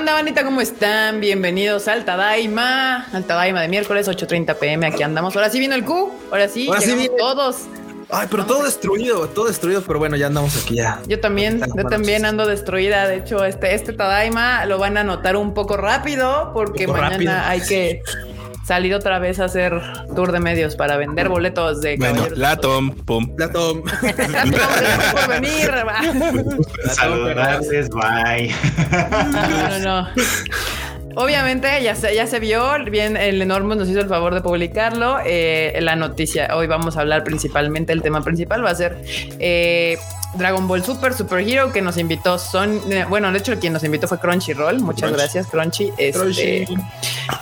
onda, bandita? ¿Cómo están? Bienvenidos al Tadaima, al Tadaima de miércoles 8.30 pm. Aquí andamos. Ahora sí vino el Q. Ahora sí, Ahora sí viene. todos. Ay, pero todo destruido, todo destruido, pero bueno, ya andamos aquí ya. Yo también, yo también ando destruida. De hecho, este, este Tadaima lo van a notar un poco rápido porque poco mañana rápido. hay que salir otra vez a hacer tour de medios para vender boletos de Bueno. Latom, pum. Plato. Gracias por venir. Saludarles, bye. No, no, no. Obviamente ya se, ya se vio, bien el Enormous nos hizo el favor de publicarlo. eh, la noticia, hoy vamos a hablar principalmente, el tema principal va a ser eh, Dragon Ball Super, Super Hero, que nos invitó Son, eh, bueno, de hecho quien nos invitó fue Crunchyroll, muchas Crunchy. gracias Crunchy, este, Crunchy.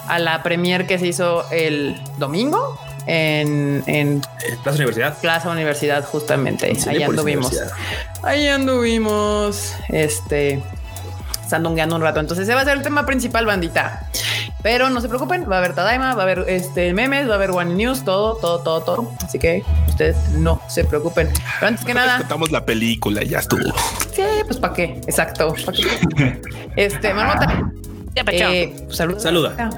a la premier que se hizo el domingo en, en Eh, Plaza Universidad. Plaza Universidad justamente, ahí anduvimos. Ahí anduvimos, este, sandungueando un rato. Entonces, ese va a ser el tema principal, bandita. Pero no se preocupen, va a haber Tadaima, va a haber este memes, va a haber One News, todo, todo, todo, todo. Así que ustedes no se preocupen. Pero antes que nada, Contamos la película y ya estuvo. sí, pues para qué, exacto. ¿pa' qué? Este, Marmota, eh, saluda. Saluda.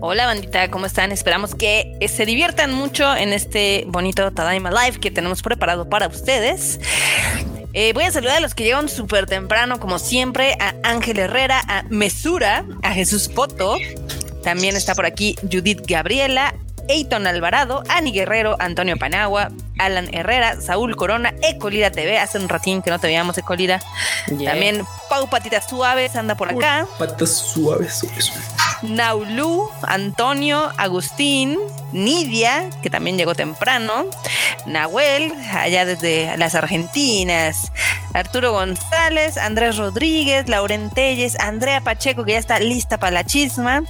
Hola bandita, ¿cómo están? Esperamos que eh, se diviertan mucho en este bonito Tadaima Live que tenemos preparado para ustedes. Eh, voy a saludar a los que llegaron súper temprano, como siempre, a Ángel Herrera, a Mesura, a Jesús Poto. También está por aquí Judith Gabriela, Eiton Alvarado, Ani Guerrero, Antonio Panagua, Alan Herrera, Saúl Corona, Ecolira TV. Hace un ratín que no te veíamos, Ecolira. Yeah. También Pau Patitas Suaves anda por acá. Patas suaves. Naulu, Antonio, Agustín, Nidia, que también llegó temprano, Nahuel, allá desde las Argentinas, Arturo González, Andrés Rodríguez, Lauren Telles, Andrea Pacheco, que ya está lista para la chisma,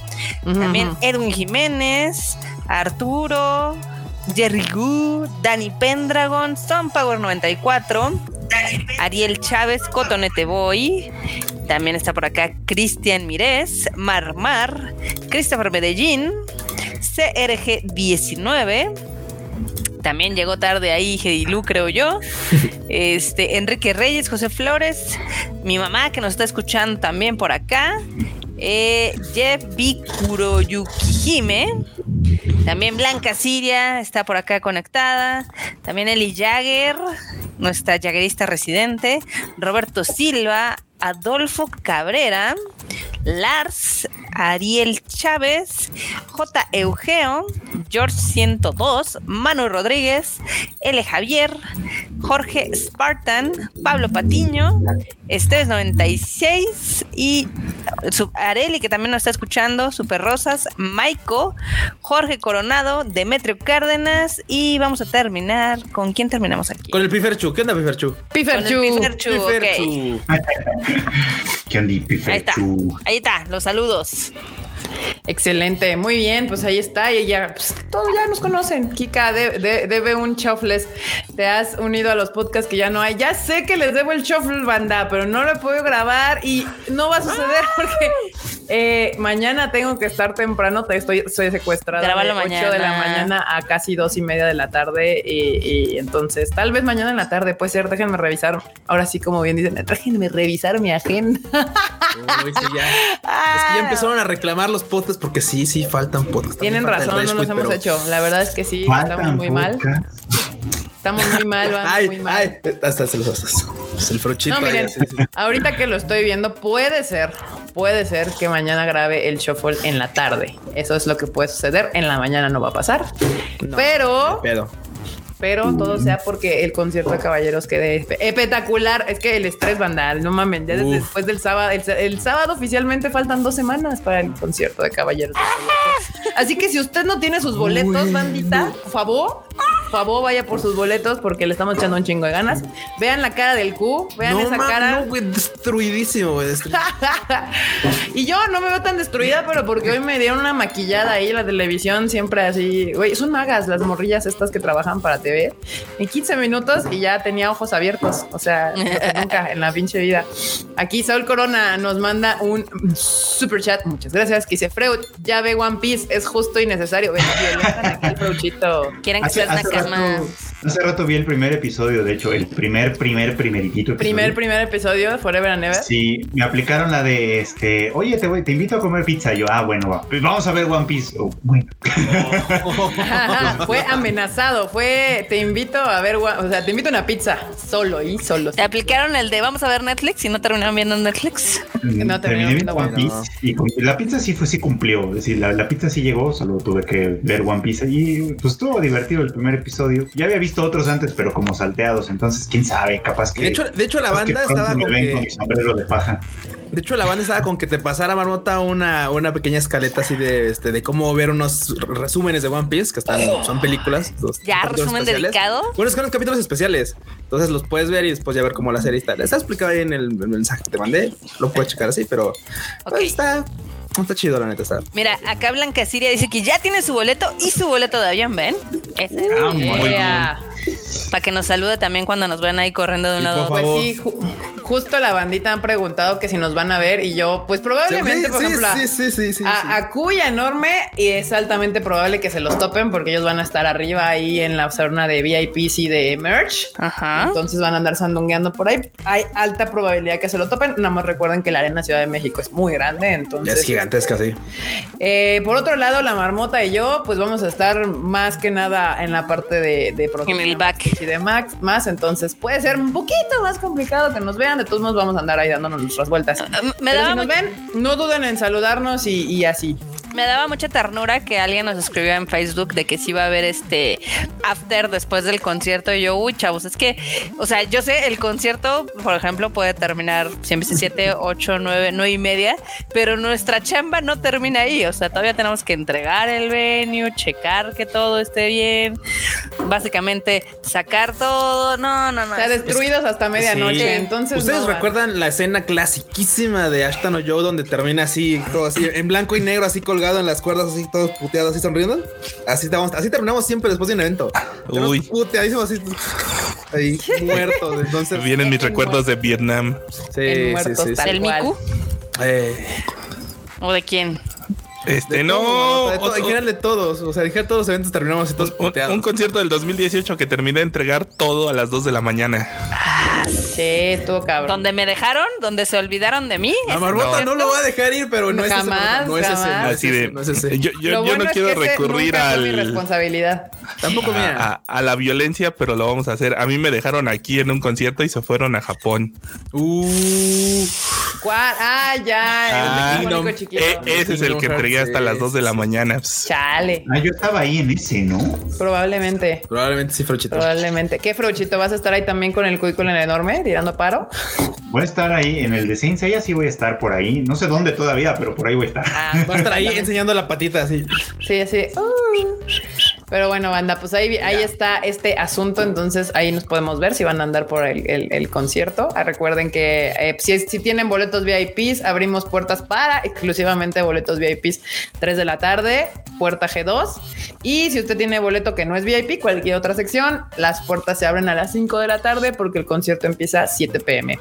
también. Edwin Jiménez, Arturo, Jerry Gu, Dani Pendragon, Son Power 94, Ariel Chávez, Cotonete Boy. También está por acá Cristian Mirés, Marmar, Christopher Medellín, CRG19. También llegó tarde ahí Gedilú, creo yo. Este, Enrique Reyes, José Flores, mi mamá que nos está escuchando también por acá. Eh, Jeff B. También Blanca Siria está por acá conectada. También Eli Jagger, nuestra jaguerista residente. Roberto Silva, Adolfo Cabrera, Lars, Ariel Chávez, J. Eugeo, George 102, Manu Rodríguez, L. Javier, Jorge Spartan, Pablo Patiño, Esteves 96 y su- Areli, que también nos está escuchando, Super Rosas, Maiko, Jorge Coronado, Demetrio Cárdenas y vamos a terminar. ¿Con quién terminamos aquí? Con el Piferchu. ¿Qué onda, Piferchu? Piferchu. Piferchu. Piferchu. ¿Qué onda, Ahí está, Piferchu? ahí está, los saludos. Peace. Excelente, muy bien, pues ahí está, y ya, pues, todos ya nos conocen. Kika de- de- debe un shuffles. Te has unido a los podcasts que ya no hay. Ya sé que les debo el shuffle, banda, pero no lo puedo grabar y no va a suceder porque eh, mañana tengo que estar temprano. Te estoy, soy secuestrada Grábalo de 8 de la mañana. mañana a casi dos y media de la tarde. Y, y entonces, tal vez mañana en la tarde puede ser. Déjenme revisar. Ahora sí, como bien dicen, déjenme revisar mi agenda. Uy, sí, ya. Es que ya empezaron a reclamar los podcasts porque sí, sí, faltan podcasts. Tienen También razón, no nos hemos pero- hecho. La verdad es que sí, estamos muy mal. Estamos muy mal, vamos muy Ay, mal. ay, hasta se los. Es el frochito. No, miren, así, ahorita que lo estoy viendo, puede ser, puede ser que mañana grabe el shuffle en la tarde. Eso es lo que puede suceder. En la mañana no va a pasar. No, pero. Pero todo sea porque el concierto de caballeros quede espe- espectacular. Es que el estrés bandal, no mames, ya desde después del sábado, el, el sábado oficialmente faltan dos semanas para el concierto de caballeros. Así que si usted no tiene sus boletos, Uy, bandita, por favor, favor, vaya por sus boletos porque le estamos echando un chingo de ganas. Vean la cara del Q, vean no, esa cara. no, güey, destruidísimo, güey. y yo no me veo tan destruida, pero porque hoy me dieron una maquillada ahí la televisión, siempre así. Güey, son magas las morrillas estas que trabajan para TV. En 15 minutos y ya tenía ojos abiertos. O sea, nunca en la pinche vida. Aquí Saúl Corona nos manda un super chat. Muchas gracias. Que dice Freud, ya ve One Piece, es justo y necesario. Ven, violentan aquí el Freuchito. Quieren que seas hace Nakama. Hace rato vi el primer episodio, de hecho, el primer, primer, primeritito. episodio. Primer, primer episodio, Forever and Ever. Sí, me aplicaron la de este, oye, te, voy, te invito a comer pizza. Yo, ah, bueno, va. Pues vamos a ver One Piece. Oh, bueno. fue amenazado, fue te invito a ver, o sea, te invito a una pizza solo y solo. Te aplicaron el de vamos a ver Netflix y no terminaron viendo Netflix. No, terminé terminó viendo One Piece y con- la pizza sí fue sí cumplió. Es decir, la, la pizza sí llegó, solo tuve que ver One Piece y pues estuvo divertido el primer episodio. Ya había visto otros antes, pero como salteados, entonces quién sabe, capaz que. De hecho, de hecho la banda estaba me con ven que- con mi sombrero de paja. De hecho, la banda estaba con que te pasara Marmota una, una pequeña escaleta así de este de cómo ver unos resúmenes de One Piece que están son películas. los Ya, resumen especiales. dedicado. Bueno, es que son capítulos especiales. Entonces los puedes ver y después ya ver cómo la serie está. Está explicado ahí en el, el mensaje que te mandé. Lo puedes checar así, pero pues, Ok. está, está chido, la neta. Está. Mira, acá Blanca Siria dice que ya tiene su boleto y su boleto de avión, ¿ven? Ese es. Ah, muy bien. Yeah. Para que nos salude también cuando nos ven ahí corriendo de un lado a otro. Pues sí, ju- justo la bandita han preguntado que si nos van a ver y yo, pues probablemente, Sí, por sí, ejemplo, a- sí, sí, sí, sí, a, sí. a Cuya enorme y es altamente probable que se los topen porque ellos van a estar arriba ahí en la zona de VIPs y de merch. Ajá. Entonces van a andar sandungueando por ahí. Hay alta probabilidad que se lo topen. Nada más recuerden que la arena Ciudad de México es muy grande. Entonces, es gigantesca, sí. eh, por otro lado, la marmota y yo, pues vamos a estar más que nada en la parte de, de En el back. y de Max más. Entonces puede ser un poquito más complicado que nos vean. De todos modos, vamos a andar ahí dándonos nuestras vueltas. Ah, Me Pero daba, si nos ven, no duden en saludarnos y, y así. Me daba mucha ternura que alguien nos escribió en Facebook de que sí iba a haber este after después del concierto. Y yo, uy, chavos, es que, o sea, yo sé, el concierto, por ejemplo, puede terminar siempre 7, 8, 9, 9 y media, pero nuestra chamba no termina ahí. O sea, todavía tenemos que entregar el venue, checar que todo esté bien, básicamente sacar todo. No, no, no. O sea, destruidos hasta medianoche. Sí. Entonces, ¿Ustedes no recuerdan la escena clasiquísima de Ashton o Joe donde termina así, todo así, en blanco y negro, así colgado en las cuerdas, así todos puteados, así sonriendo? Así, estamos, así terminamos siempre después de un evento. Uy. Puteadísimos así, ahí, muertos. Entonces, Vienen mis recuerdos de Vietnam. sí, sí, muertos sí, sí. ¿Del. Miku? Eh, ¿O de quién? Este, de no. todo, de todo, en otro- general de todos. O sea, en todos los eventos terminamos así todos un, puteados. un concierto del 2018 que terminé de entregar todo a las 2 de la mañana. Sí, estuvo cabrón. ¿Donde me dejaron? ¿Donde se olvidaron de mí? La marmota no. No. lo va a dejar ir, pero no es ese. Jamás, No es ese. No es Así ese, de. no es ese. Yo, yo- bueno no es quiero recurrir fue mi al. responsabilidad. Tampoco mía. A, a la violencia, pero lo vamos a hacer. A mí me dejaron aquí en un concierto y se fueron a Japón. Uh, ¿Cuál? Ah, ya. Ah, el de no. Mónico chiquito. Ese es el que entregué hasta las 2 de la mañana. Chale. Ah, yo estaba ahí en ese, ¿no? Probablemente. probablemente sí, Frochito. Probablemente. ¿Qué Fruchito? ¿Vas a estar ahí también con el cuículo en el enorme tirando paro? Voy a estar ahí en el de Saint Seiya, sí voy a estar por ahí. No sé dónde todavía, pero por ahí voy a estar. Ah, Va a estar ahí enseñando la patita así. Sí, sí. Uh. Pero bueno, banda, pues ahí, ahí está este asunto. Entonces ahí nos podemos ver si van a andar por el, el- el concierto. Ah, recuerden que eh, si, si tienen boletos VIPs, abrimos puertas para exclusivamente boletos VIPs 3 de la tarde, puerta G2. Y si usted tiene boleto que no es VIP, cualquier otra sección, las puertas se abren a las 5 de la tarde porque el concierto empieza a 7 pm.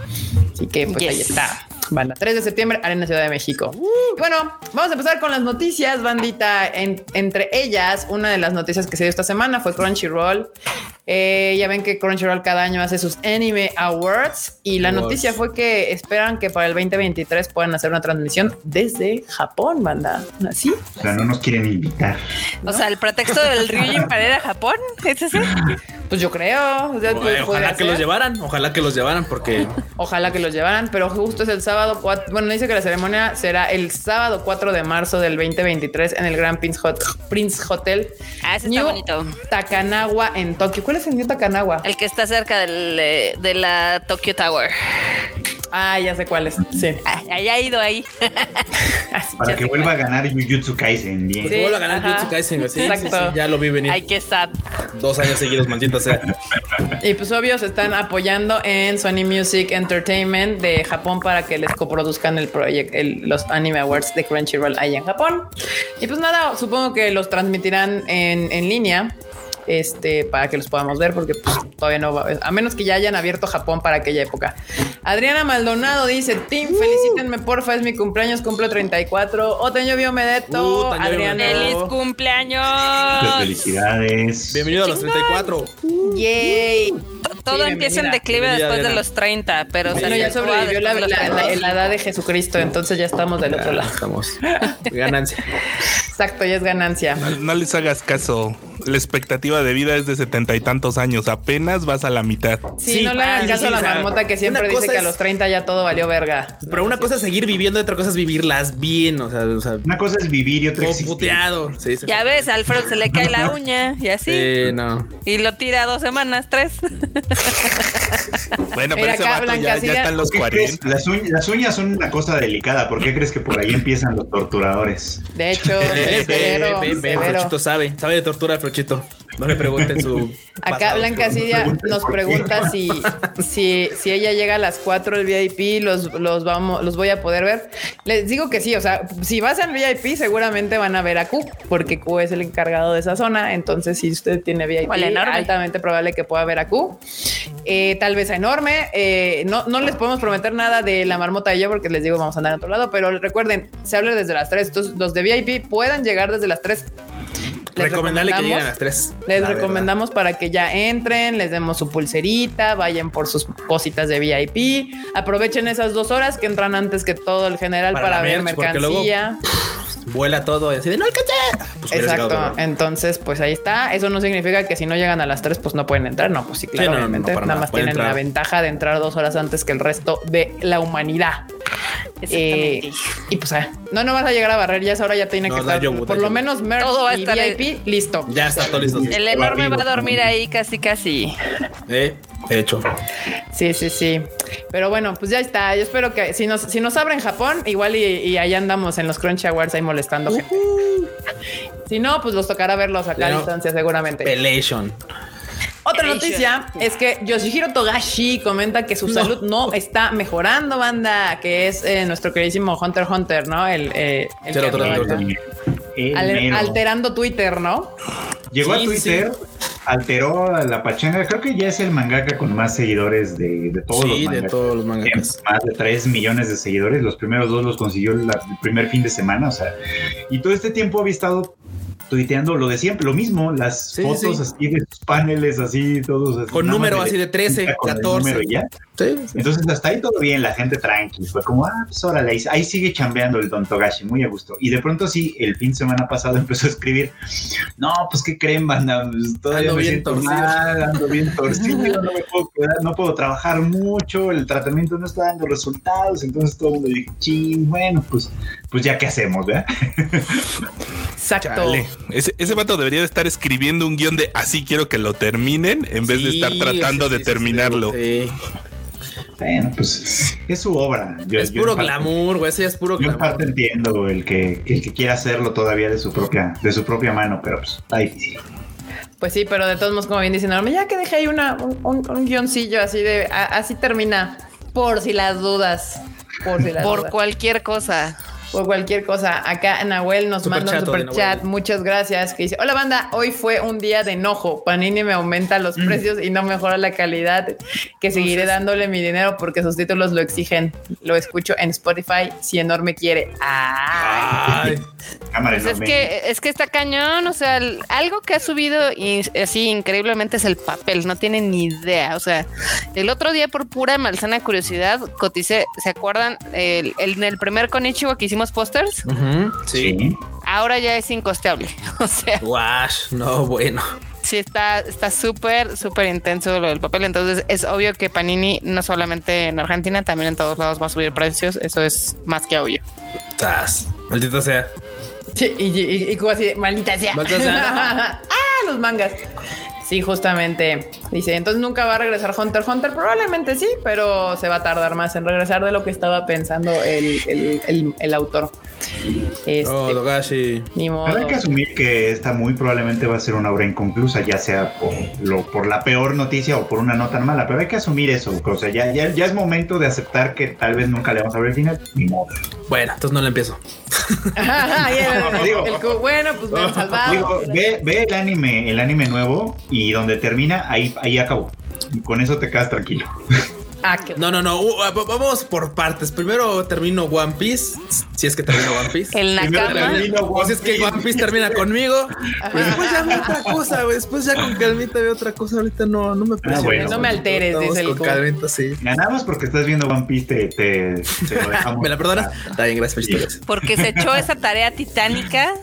Así que pues ahí está. Banda, 3 de septiembre, Arena Ciudad de México. Y bueno, vamos a empezar con las noticias, bandita. En- entre ellas, una de las noticias que se dio esta semana fue Crunchyroll. Eh, ya ven que Crunchyroll cada año hace sus Anime Awards y la Awards. noticia fue que esperan que para el 2023 puedan hacer una transmisión desde Japón, banda. ¿Así? O sea, no nos quieren invitar. O sea, el pretexto del Ryujin para ir a Japón. ¿Es ese? Pues yo creo. O sea, pues, Ojalá podría que los llevaran, ojalá que los llevaran, porque Ojalá que los llevaran, pero justo es el sábado 4. Bueno, dice que la ceremonia será el sábado 4 de marzo del 2023 en el Grand Prince, Hot- Prince Hotel. Ah, ese está New bonito. Takanawa en Tokio. ¿Cuál es el New Takanawa? El que está cerca del, eh, de la Tokyo Tower. Ah, ya sé cuál es. Sí. Ah, Allá he ido ahí. Así, Para ya que vuelva a ganar Jujutsu Kaisen. Bien. Sí. vuelvo a ganar ajá. Jutsu Kaisen. Sí, sí, ya lo vi venir Ay, qué sad. dos años seguidos, maldita sea. Y pues obvio se están apoyando en Sony Music Entertainment de Japón para que les coproduzcan el proyecto, los Anime Awards de Crunchyroll ahí en Japón. Y pues nada, supongo que los transmitirán en, en línea. Este, para que los podamos ver, porque pues, todavía no va, a menos que ya hayan abierto Japón para aquella época. Adriana Maldonado dice, Tim, felicítenme, porfa, es mi cumpleaños, cumplo 34. Oteño Biomedeto, Uh, Adriana. ¡Feliz cumpleaños! felicidades. Bienvenido a los 34. Yay. Todo Sí, empieza en declive Bienvenida, después de los 30, pero Bueno, ya sobrevivió la, la- la- 32. la edad de Jesucristo, entonces ya estamos del otro Ya, lado. estamos. Ganancia. Exacto, ya es ganancia. No, no les hagas caso. La expectativa de vida es de setenta y tantos años. Apenas vas a la mitad. Sí, Sí, no le hagan caso a la marmota que siempre dice que a es- los 30 ya todo valió verga. Pero una cosa es seguir viviendo, y otra cosa es vivirlas bien. O sea, o sea Una cosa es vivir y otra existir. puteado. Sí, sí. Ya ves, a Alfredo se le cae la uña y así. Sí, no. Y lo tira dos semanas, tres. Bueno, pero ese acá, vato ya, Blancacilia. ya está en los ¿Qué crees? 40. Las, uñas, las uñas son una cosa delicada. ¿Por qué crees que por ahí empiezan los torturadores? De hecho, Ve, ve, severo, ve, ve, severo. Frochito sabe. Sabe de tortura, Frochito. No le pregunten su. Acá pasado. Blanca Cidia nos pregunta si, si, si ella llega a las 4 del VIP, los, los, vamos, los voy a poder ver. Les digo que sí, o sea, si vas al VIP seguramente van a ver a Q, porque Q es el encargado de esa zona, entonces si usted tiene VIP, altamente probable que pueda ver a Q. Eh, tal vez enorme, eh, no, no les podemos prometer nada de la marmota y yo, porque les digo vamos a andar a otro lado, pero recuerden, se habla desde las 3, entonces los de VIP puedan llegar desde las 3. Les Recomendable que lleguen a las 3. les recomendamos para que ya entren, les demos su pulserita, vayan por sus cositas de VIP, aprovechen esas dos horas que entran antes que todo el general Para para, ver merch, porque luego- mercancía. Vuela todo y así de no alcancé. Pues Exacto. Entonces, pues ahí está. Eso no significa que si no llegan a las 3, pues no pueden entrar. No, pues sí, claro, no, no, no, obviamente. para nada nada. más Pueden tienen la ventaja de entrar dos horas antes que el resto de la humanidad. Exactamente. Eh, y pues, ah, no, no vas a llegar a barrer. Ya esa hora ya tiene No, que estar yogur, por lo yogur. menos merch Todo va a y estar ahí. VIP listo. Ya está todo listo. El enorme va a dormir ahí casi, casi. Eh, de hecho. Sí, sí, sí. Pero bueno, pues ya está. Yo espero que si nos, si nos abren Japón, igual y, y ahí andamos en los Crunch Awards ahí molestando gente. Si no, pues los tocará verlos acá a distancia seguramente. Pelation. Otra noticia es que Yoshihiro Togashi comenta que su salud no está mejorando, banda, que es eh, nuestro queridísimo Hunter x Hunter, ¿no? El, eh, el que al- alterando Twitter, ¿no? Llegó Sí, a Twitter, alteró a la pachanga. Creo que ya es el mangaka con más seguidores de, de todos los Sí, de mangakas. todos los mangakas. más de 3 millones de seguidores. Los primeros dos los consiguió la- el primer fin de semana. O sea, y todo este tiempo había estado tuiteando lo de siempre, lo mismo, las Sí, fotos sí. así de sus paneles, así, todos. así, Con número así de 13, con el 14. número y ya. Sí, sí. Entonces hasta ahí todo bien, la gente tranqui. Fue como, ah, pues órale, ahí, ahí sigue chambeando el Don Togashi, muy a gusto. Y de pronto sí, el fin de semana pasado empezó a escribir, no, pues qué creen, banda, Pues, todavía Ando me bien siento torcido". mal, ando bien torcido, no me puedo quedar, no puedo trabajar mucho, el tratamiento no está dando resultados. Entonces todo el mundo dijo, ching, bueno, pues, pues ya qué hacemos, ¿verdad? Exacto. Chale. Ese, ese vato debería de estar escribiendo un guion de así quiero que lo terminen en vez de estar tratando sí, de terminarlo. sí. Bueno, pues es su obra. Yo- Es yo puro en parte- glamour, güey. Ese ya es puro Yo en glamour. parte entiendo el que, el que quiera hacerlo todavía de su propia, de su propia mano, pero pues está difícil. Pues sí, pero de todos modos, como bien dicen, ya que dejé ahí una, un, un- un guioncillo así de a- así termina. Por si las dudas. Por si las Por dudas. cualquier cosa. Por cualquier cosa. Acá Nahuel nos Super manda un super chat. Nahuel. Muchas gracias. Que dice: Hola, banda. Hoy fue un día de enojo. Panini me aumenta los precios y no mejora la calidad. Que seguiré dándole mi dinero porque sus títulos lo exigen. Lo escucho en Spotify si enorme quiere. Ay, Cámara Pues es que, es que está cañón, o sea, el- algo que ha subido y así increíblemente es el papel, no tienen ni idea, o sea, el otro día por pura malsana curiosidad coticé, ¿se acuerdan? El, el- en el primer Konichiwa que hicimos pósters, ujú, sí. Sí. ahora ya es incosteable, o sea, Wash, no, bueno. sí está está súper, súper intenso lo del papel, entonces es obvio que Panini no solamente en Argentina, también en todos lados va a subir precios, eso es más que obvio. Tras. Maldita sea. Sí, y, y, y como así, de, maldita sea. Maldita sea. ah, los mangas. Sí, justamente. Dice, entonces nunca va a regresar Hunter x Hunter. Probablemente sí, pero se va a tardar más en regresar de lo que estaba pensando el, el- el- el autor. Este, Oh, Dogashi. ni modo. Pero hay que asumir que esta muy probablemente va a ser una obra inconclusa, ya sea por, lo, por la peor noticia o por una no tan mala, pero hay que asumir eso. O sea, ya, ya, ya es momento de aceptar que tal vez nunca le vamos a ver el final. Ni modo. Bueno, entonces no le empiezo. Ajá, y el- Digo- el cu- bueno, pues me han salvado. Digo, ve, ve el anime, el anime nuevo y donde termina, ahí, ahí acabó. Y con eso te quedas tranquilo. Ah, qué- No, no, no. uh, va- vamos por partes. Primero termino One Piece. Si es que termino One Piece. El Nakama. O si es que One Piece termina conmigo. Pues después ya veo otra cosa, güey. Después ya con calmita veo otra cosa. Ahorita no, no me presiones. bueno. No me alteres, dice el con cu- calmita, sí. Ganamos porque estás viendo One Piece, te, te, te lo dejamos. ¿Me la perdonas? Está bien, gracias, Sí. felicidades. Porque se echó esa tarea titánica.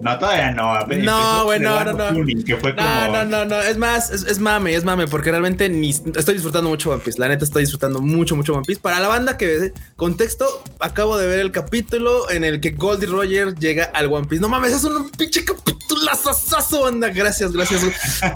No, todavía no. No, güey, no, no, no. Tuning, Que fue como... No, no, no, no. Es más, es, es mame, es mame, porque realmente ni estoy disfrutando mucho One Piece. La neta estoy disfrutando mucho, mucho One Piece. Para la banda que contexto, acabo de ver el capítulo en el que Goldie Roger llega al One Piece. No mames, es un pinche capitulazazazo, banda. Gracias, gracias.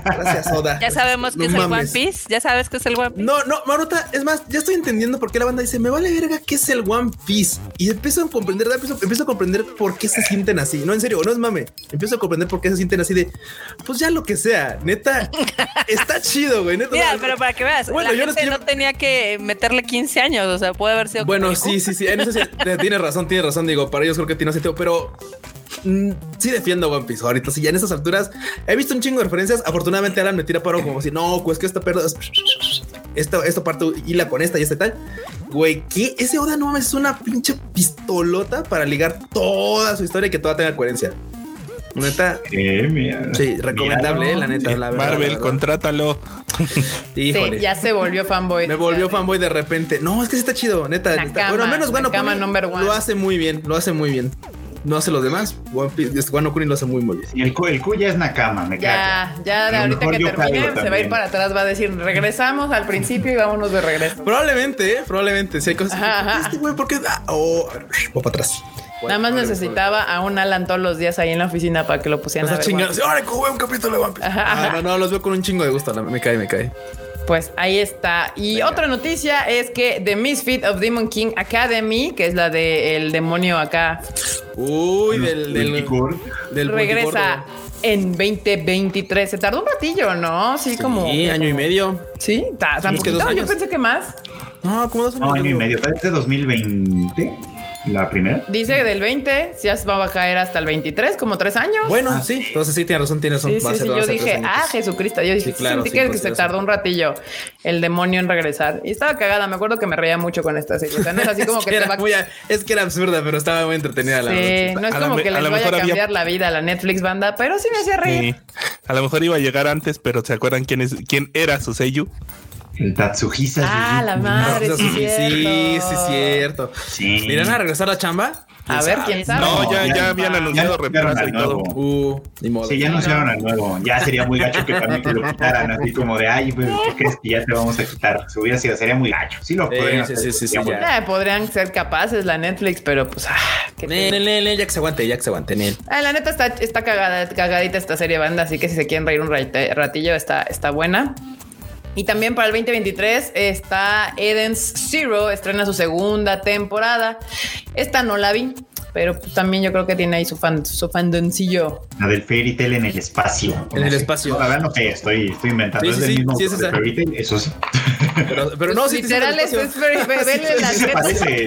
Gracias, Oda. Ya sabemos que No es el One. Piece. Ya sabes que es el One Piece. No, no, Maruta, es más, ya estoy entendiendo por qué la banda dice, me vale verga qué es el One Piece. Y empiezo a comprender, empiezo, empiezo a comprender por qué se sienten así. No, en serio, no es mame. Empiezo a comprender por qué se sienten así de, pues ya lo que sea, neta, está chido, güey. Neta, Mira, no, pero para que veas, Bueno, la yo no gente que no tenía que meterle 15 años, o sea, puede haber sido Bueno, sí, sí, sí. En eso sí, tienes razón, tienes razón. Digo, para ellos creo que tiene sentido, pero mm, sí defiendo One Piece ahorita. Sí, ya en esas alturas he visto un chingo de referencias. Afortunadamente, Alan me tira paro como si no, pues que esta perda esto, esto parte hila con esta y esta y tal. Güey, que ese Oda no es una pinche pistolota para ligar toda su historia y que toda tenga coherencia. Neta, Eh, mira. sí, recomendable, eh, la neta, la verdad. Marvel, la verdad. contrátalo. Híjole. Sí, ya se volvió fanboy. Me volvió Ya. fanboy de repente. No, es que sí está chido, neta. Nakama, está- bueno, al menos one. lo hace muy bien, lo hace muy bien. No hace los demás. One Piece, Wano Kuni lo hace muy, muy bien. Y el, Q- el Q ya es Nakama, me Ya, ya de A lo ahorita que termine se va a ir para atrás, va a decir regresamos al principio y vámonos de regreso. Probablemente, eh, probablemente. Si hay cosas. Ajá, ajá. Este güey, ¿por qué? Ah, oh, a ver, voy para atrás. Nada más necesitaba a un Alan todos los días ahí en la oficina para que lo pusieran a Esa ver. chingada. One Ahora güey, un capítulo de One Piece. Ah, no, no, los veo con un chingo de gusto. Me cae, me cae. Pues ahí está. Y otra noticia es que The Misfit of Demon King Academy, que es la de el demonio acá, Uy, del, del, Multicore. del regresa en 2023. Se tardó un ratillo, ¿no? Sí, como. Sí, año y medio. Sí, ta- tan Sí, es poquito. Yo pensé que más. No, como dos años. No, año y medio. Vez de 2020, la primera. Dice del 20, ya se va a caer hasta el 23, como tres años. Bueno, Ah, sí. Entonces sí, tiene razón, tiene razón. Sí, a sí, sí. a Yo dije, ah, Jesucristo. Yo dije, Sí, claro, sentí sí, que, que se tardó un ratillo el demonio en regresar. Y estaba cagada. Me acuerdo que me reía mucho con esta serie. O sea, no es así como Es que que te era va muy- es que era absurda, pero estaba muy entretenida la Sí, verdad. no es A como que a les lo vaya a había- cambiar la vida a la Netflix banda, pero sí me hacía reír. Sí. A lo mejor iba a llegar antes, pero ¿se acuerdan quién es quién era su sello? El Tatsuhisa. Ah, la madre, No, sí, sí, sí, cierto. sí. ¿Irán a regresar a chamba? A ver, quién sabe. No, ya, ya- ya habían ya anunciado reemplazo al y todo. nuevo. Uh, ni modo. Sí, ya anunciaron al nuevo. Ya sería muy gacho que también te lo quitaran, así como de, ay, pues, ¿qué crees que ya te vamos a quitar? Si hubiera sido, sería muy gacho. Sí lo Sí, podrían sí, hacer, sí, sí, ya. Eh, podrían ser capaces la Netflix, pero pues, ah, qué Ne, ne, ne, ne, ya que se aguante, ya que se aguante, Nel. Ah, la neta está, está cagada, cagadita esta serie banda, así que si se quieren reír un ratillo, está, está buena. Y también para el 2023 está Eden's Zero, estrena su segunda temporada. Esta no la vi, pero pues también yo creo que tiene ahí su fan, su fandoncillo. La del Fairy Tail en el espacio. En el espacio. No, la verdad no sé, estoy, estoy inventando. Sí, es del sí, mismo sí, es esa. Fairy Tail, eso sí. Pero, pero no, sí, literal, es, es, neta. parece.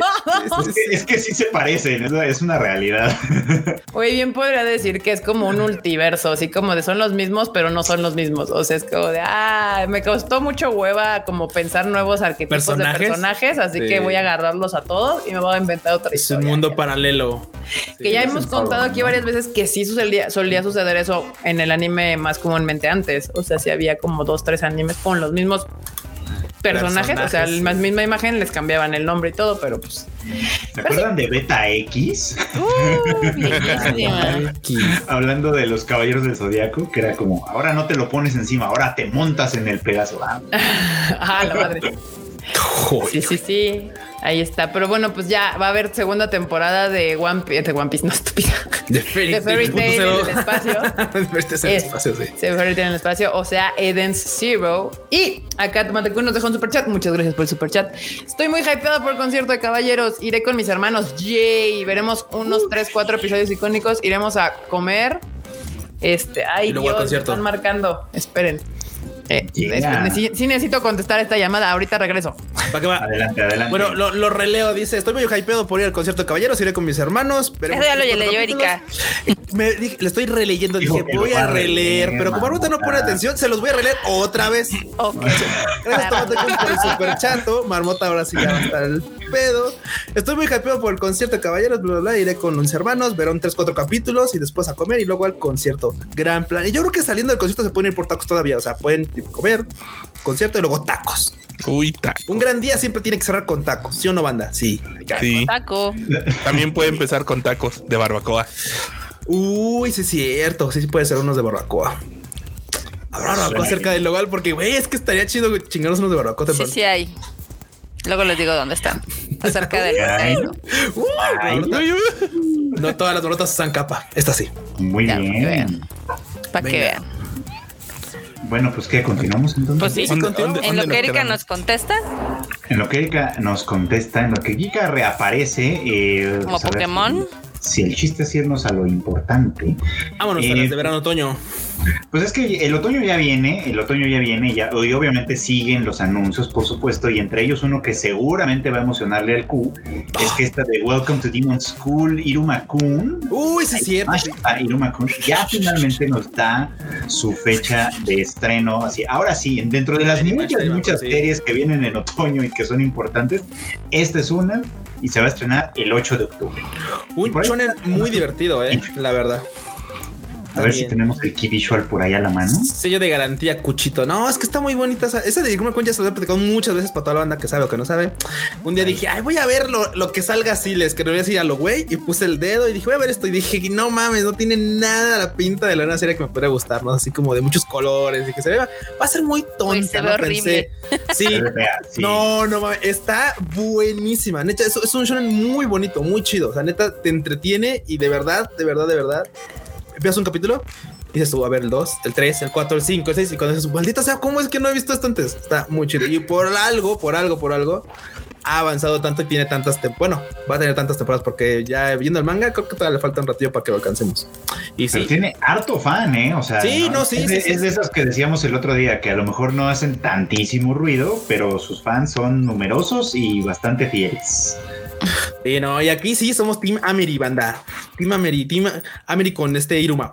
Es que, es sí se parecen, es, es una realidad. Oye, bien podría decir que es como un multiverso, así como de son los mismos, pero no son los mismos. O sea, es como de, ah, me costó mucho hueva como pensar nuevos arquetipos ¿Personajes? de personajes, así Sí. que voy a agarrarlos a todos y me voy a inventar otra Es un historia. mundo paralelo. Que ya Sí, hemos sí. contado aquí varias veces que sí sucedía, solía suceder eso en el anime más comúnmente antes. O sea, si había como dos, tres animes con los mismos personajes, o sea, Personajes, la sí. misma imagen les cambiaban el nombre y todo, pero pues ¿Se acuerdan de Beta X? uh, viejísima. Hablando de los caballeros del zodiaco, que era como, ahora no te lo pones encima, ahora te montas en el pedazo. Ah, ah, la madre. Sí, sí, sí. Ahí está. Pero bueno, pues ya va a haber segunda temporada de One Piece, de One Piece, no estúpida. De Fairy, De Fairy Tail en el espacio. De Fairy Tail en el espacio, sí. Se Fairy Tail en el espacio, o sea, Eden's Zero. Y acá Tomatecun nos dejó un super chat. Muchas gracias por el super chat. Estoy muy hypeada por el concierto de caballeros. Iré con mis hermanos. Yay. Veremos unos 3, 4 episodios icónicos. Iremos a comer. Este, ay, Dios, están marcando. Esperen. Eh, Yeah. sí, sí necesito contestar esta llamada. Ahorita regreso. ¿Para qué va? Adelante, adelante. Bueno, lo, lo releo, dice, estoy muy hypeado por ir al concierto de caballeros, iré con mis hermanos. Eso ya lo leyó. Erika. Me dije- le estoy releyendo, Dijo dije, voy a a releer, pero como ahorita no pone atención, se los voy a releer otra vez. Ok. Gracias Tomatecun, por el super chato. Marmota ahora sí ya va a estar el pedo. Estoy muy hypeado por el concierto de caballeros, bla, bla, bla. Iré con mis hermanos, verán tres, cuatro capítulos y después a comer y luego al concierto. Gran plan. Y yo creo que saliendo del concierto se pueden ir por tacos todavía. O sea, pueden comer, concierto y luego tacos. Uy, ta- Un gran día siempre tiene que cerrar con tacos. ¿Sí o no, banda? Sí. Sí. Taco. También puede empezar con tacos de barbacoa. Uy, sí es cierto. Sí, sí puede ser unos de barbacoa. Habrá barbacoa cerca del local porque, güey, es que estaría chido chingarnos unos de barbacoa Sí, temprano. sí hay. Luego les digo dónde están. Acerca del. Uh, barbarota. No todas las bolotas están capa. Esta sí. Muy Ya, para que bien. vean. Para que vean. Bueno, pues ¿qué? ¿Continuamos entonces? Pues sí. ¿Dónde- En lo que Erika nos contesta, En lo que Erika nos contesta, en lo que Kika reaparece. eh, como pues, ver, Pokémon. Si el chiste es irnos a lo importante. Vámonos a Eh, las de verano otoño. Pues es que el otoño ya viene, el otoño ya viene, ya, y obviamente siguen los anuncios, por supuesto, y entre ellos uno que seguramente va a emocionarle al Q, es que esta de Welcome to Demon School, Iruma-kun, Uy, sí es cierto. Ah, Iruma-kun, ya finalmente nos da su fecha de estreno. Así, ahora sí, dentro de las muchas, muchas series que vienen en otoño y que son importantes, esta es una y se va a estrenar el 8 de octubre. Un shonen muy divertido, eh. La verdad. A ver si tenemos el key visual por ahí a la mano. Sello de garantía, cuchito. No, es que está muy bonita. Esa, esa de Iruma Kun ya se lo he platicado muchas veces para toda la banda que sabe o que no sabe. Un día dije, ay, voy a ver lo, lo que salga así. Les que no voy a decir a lo güey. Y puse el dedo y dije, voy a ver esto. Y dije, no mames, no tiene nada la pinta de la una serie que me podría gustar, ¿no? Así como de muchos colores y que se ve. Va a ser muy tonta. Uy, se ve ¿no? horrible. Pensé. Sí. No, no mames, está buenísima. Neta, es, es un shonen muy bonito, muy chido. O sea, neta, te entretiene y de verdad, de verdad, de verdad. Empiezas un capítulo y dices tú, a ver, el 2, el 3, el 4, el 5, el 6 y cuando dices, maldita sea, ¿cómo es que no he visto esto antes? Está muy chido. Y por algo, por algo, por algo, ha avanzado tanto y tiene tantas temporadas. Bueno, va a tener tantas temporadas porque ya viendo el manga, creo que todavía le falta un ratillo para que lo alcancemos. Y Pero sí, tiene harto fan, ¿eh? O sea, Sí, no, sí, es, sí, de, sí, es de esos que decíamos el otro día, que a lo mejor no hacen tantísimo ruido, pero sus fans son numerosos y bastante fieles. Sí, no, y aquí sí somos Team Ameri, banda. Team Ameri, Team Ameri con este Iruma.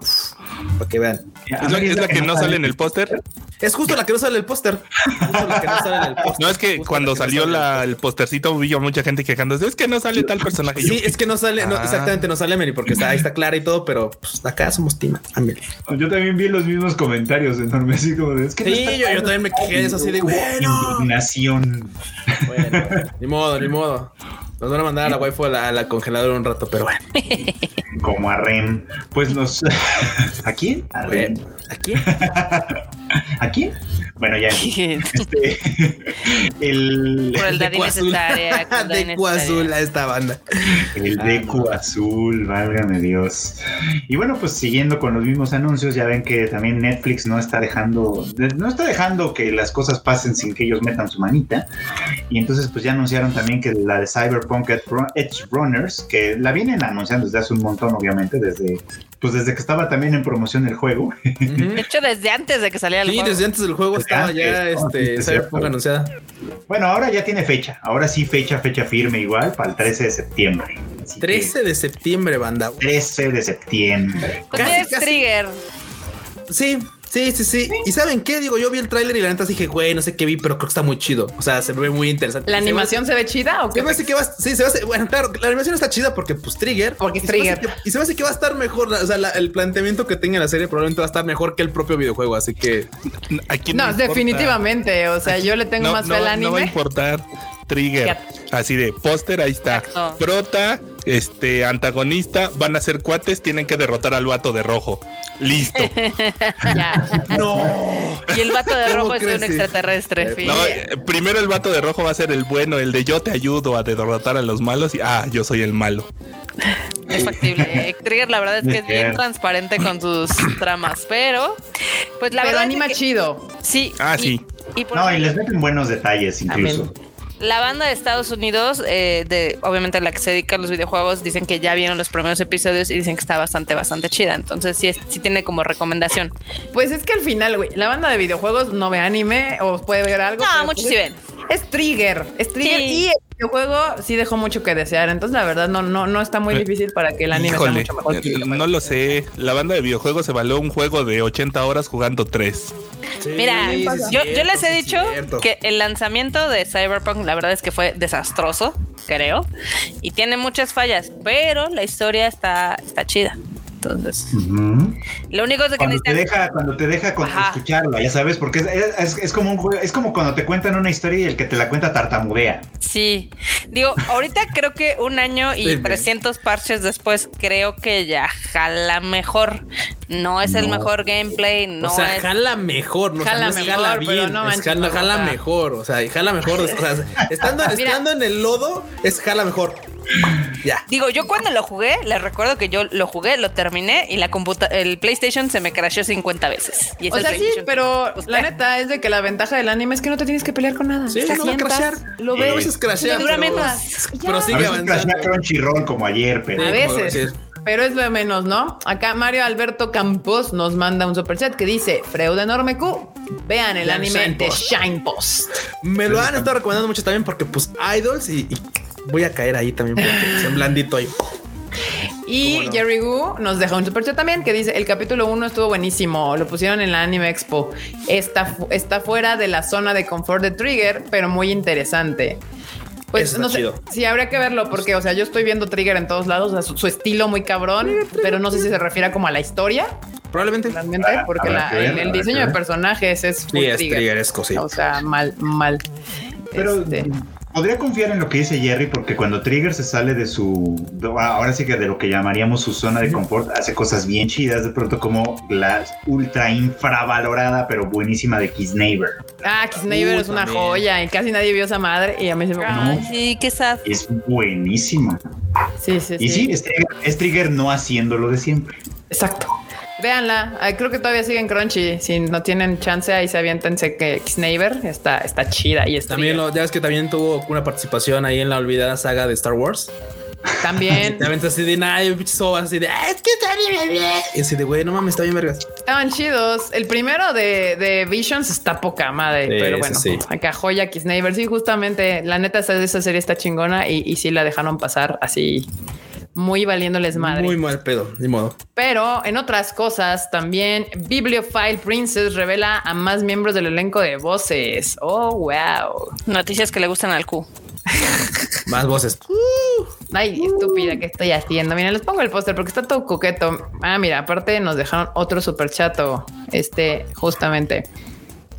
Para que vean. Es la, es la que no sale en el póster. Es justo la que no sale en el póster. Justo la que no sale en el póster. No es que Justo cuando la que no salió el la, póster. el postercito vi a mucha gente quejándose. Es que no sale tal personaje. Yo, Sí, es que no sale, no, Ah. exactamente no sale Ameri porque está, ahí está clara y todo, pero pues, acá somos Team Ameri. Yo también vi los mismos comentarios enormes, así como de, es que Sí, yo, yo claro". también me quejé de eso así de bueno. Indignación. Bueno, ni modo, ni modo. Nos van a mandar a la waifu a la, a la congeladora un rato, pero bueno. Como a Rem. Pues nos. ¿A quién? A Rem. Bueno, ¿Aquí? ¿A quién? Bueno, ya. Este, el, Por el daddy Deku Azul. a esta banda. El Ah, Deku no. azul, válgame Dios. Y bueno, pues siguiendo con los mismos anuncios, ya ven que también Netflix no está dejando, no está dejando que las cosas pasen sin que ellos metan su manita. Y entonces pues ya anunciaron también que la de Cyberpunk Edge Runners, que la vienen anunciando desde hace un montón, obviamente, desde pues desde que estaba también en promoción el juego. De hecho, desde antes de que saliera el Sí, juego. desde antes del juego Desde estaba antes, ya ¿no? Sí, este es Cyberpunk cierto. anunciada. Bueno, ahora ya tiene fecha, ahora sí fecha, fecha firme igual, para el 13 de septiembre. Así que, 13 de septiembre, banda. 13 de septiembre. Pues Casi, es casi. Trigger. Sí, sí, sí, sí. ¿Y saben qué? Digo, yo vi el tráiler y la neta dije, güey, no sé qué vi, pero creo que está muy chido. O sea, se ve muy interesante. ¿La Se ve- animación se ve chida o Se qué? me hace que va, sí, se me hace, bueno, claro, la animación está chida porque pues Trigger. Porque es y se Trigger. que- y se me hace que va a estar mejor, o sea, la- el planteamiento que tenga la serie probablemente va a estar mejor que el propio videojuego, así que aquí No, importa. definitivamente. O sea, yo le tengo No, más no, fe al no va a importar Trigger. Así de póster, ahí está. Exacto. Prota, este antagonista, van a ser cuates, tienen que derrotar al vato de rojo. Listo. Ya. No. Y el vato de ¿Cómo rojo es un extraterrestre. fin. No, primero el vato de rojo va a ser el bueno, el de yo te ayudo a derrotar a los malos y ah, yo soy el malo. Es factible. Eh, Trigger, la verdad es que es bien transparente con sus tramas, pero pues la Pero verdad anima es que- chido. Sí. Ah, y- sí. Y por No, y les meten buenos detalles incluso. La banda de Estados Unidos, eh, de obviamente la que se dedica a los videojuegos, dicen que ya vieron los primeros episodios y dicen que está bastante, bastante chida. Entonces sí, es- sí tiene como recomendación. Pues es que al final, güey, la banda de videojuegos no ve anime o puede ver algo. No, muchos sí ven. Es Trigger, es Trigger Sí. y el videojuego sí dejó mucho que desear. Entonces, la verdad, no, no, no está muy Eh, difícil para que el anime sea Híjole, mucho mejor. que eh, no lo sé. La banda de videojuegos evaluó un juego de 80 horas jugando 3. Mira, Sí, yo, cierto, yo les he sí, dicho cierto. que el lanzamiento de Cyberpunk, la verdad es que fue desastroso, creo, y tiene muchas fallas, pero la historia está, está chida. Entonces, lo único que Cuando te deja, cuando te deja con- escucharla, ya sabes, porque es, es- es como un juego, es como cuando te cuentan una historia y el que te la cuenta tartamudea. Sí, digo, ahorita creo que un año y Sí, 300 parches después, creo que ya jala mejor. No es el mejor gameplay, no o sea, es. jala mejor, no, o sea, Jala no mejor, jala bien, no manches, jala, mejor, o sea, jala mejor, o sea, estando, estando en el lodo, es jala mejor. Ya. Digo, yo cuando lo jugué, les recuerdo que yo lo jugué, lo terminé y la computa el PlayStation se me crashó 50 veces. Y es O sea, sí, pero Pues, la eh, neta es de que la ventaja del anime es que no te tienes que pelear con nada. Sí, Te no va a crashear. Lo A ves. veces crashea, Dura pero, menos. pero A sigue veces crashea. Crunchyroll como ayer, pero A veces. Pero es lo de menos, ¿no? Acá Mario Alberto Campos nos manda un superchat que dice: Freud enorme Q. Vean el anime Shine de Post. Shine Post. Me lo han estado recomendando mucho también porque, pues, idols y, y voy a caer ahí también porque es un blandito ahí. Y. Jerry Gu nos deja un superchat también que dice: El capítulo 1 estuvo buenísimo. Lo pusieron en la Anime Expo. Está, fu- está fuera de la zona de confort de Trigger, pero muy interesante. Pues no sé, chido. sí habría que verlo porque, o sea, yo estoy viendo Trigger en todos lados, o sea, su, su estilo muy cabrón, pero no sé si se refiere como a la historia Probablemente. realmente, porque habrá la- que ver, el, diseño de personajes es Sí, es Trigger. triggeresco, sí. O sea, mal, mal. Pero Este, podría confiar en lo que dice Jerry porque cuando Trigger se sale de su, de- ahora sí que de lo que llamaríamos su zona de confort, hace cosas bien chidas de pronto como la ultra infravalorada pero buenísima de Kiss Neighbor. ah, Kisneiver Uy, es una también. joya y casi nadie vio esa madre y a mí se me Ay, sí, qué sad. Es buenísima. Sí, sí, Y sí, es Trigger, es Trigger no haciendo lo de siempre. Exacto. Véanla, Ay, creo que todavía siguen Crunchy. Si no tienen chance, ahí se aviéntense que Kisneiver está, está chida y está También lo, ya ves que también tuvo una participación ahí en la olvidada saga de Star Wars. También Te aventas así de nada, y pinches sobas así de "Ah, es que está bien, bien". Y así de güey, no mames, está bien vergas. estaban chidos. El primero de, de Visions está poca madre, Sí, pero bueno, sí. acá joya Kisneiver. Sí, justamente la neta esa, esa serie está chingona y, y sí la dejaron pasar así muy valiéndoles madre. Muy mal pedo, ni modo. Pero en otras cosas también, Bibliophile Princess revela a más miembros del elenco de voces. Oh, wow. Noticias que le gustan al Q. Más voces. Ay, estúpida que estoy haciendo. Mira, les pongo el póster porque está todo coqueto. Ah, mira, aparte nos dejaron otro super chato. Este, justamente.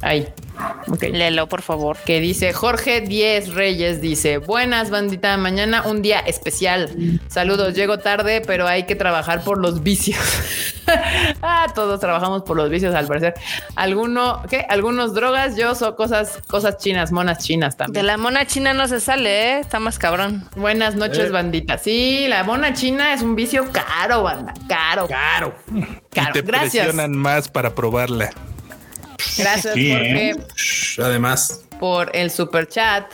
Ahí. Ok. Léelo, por favor. Que dice Jorge 10 Reyes, dice, buenas bandita, mañana un día especial. Saludos, llego tarde, pero hay que trabajar por los vicios. ah, todos trabajamos por los vicios al parecer. Alguno, ¿qué? Algunos drogas, yo soy cosas, cosas chinas, monas chinas De también. la mona china no se sale, ¿eh? Está más cabrón. Buenas noches, Eh. bandita. Sí, la mona china es un vicio caro, banda. Caro, Caro. caro. y te Gracias. presionan más para probarla. Gracias, Sí, Jorge. ¿eh? Además, por el super chat.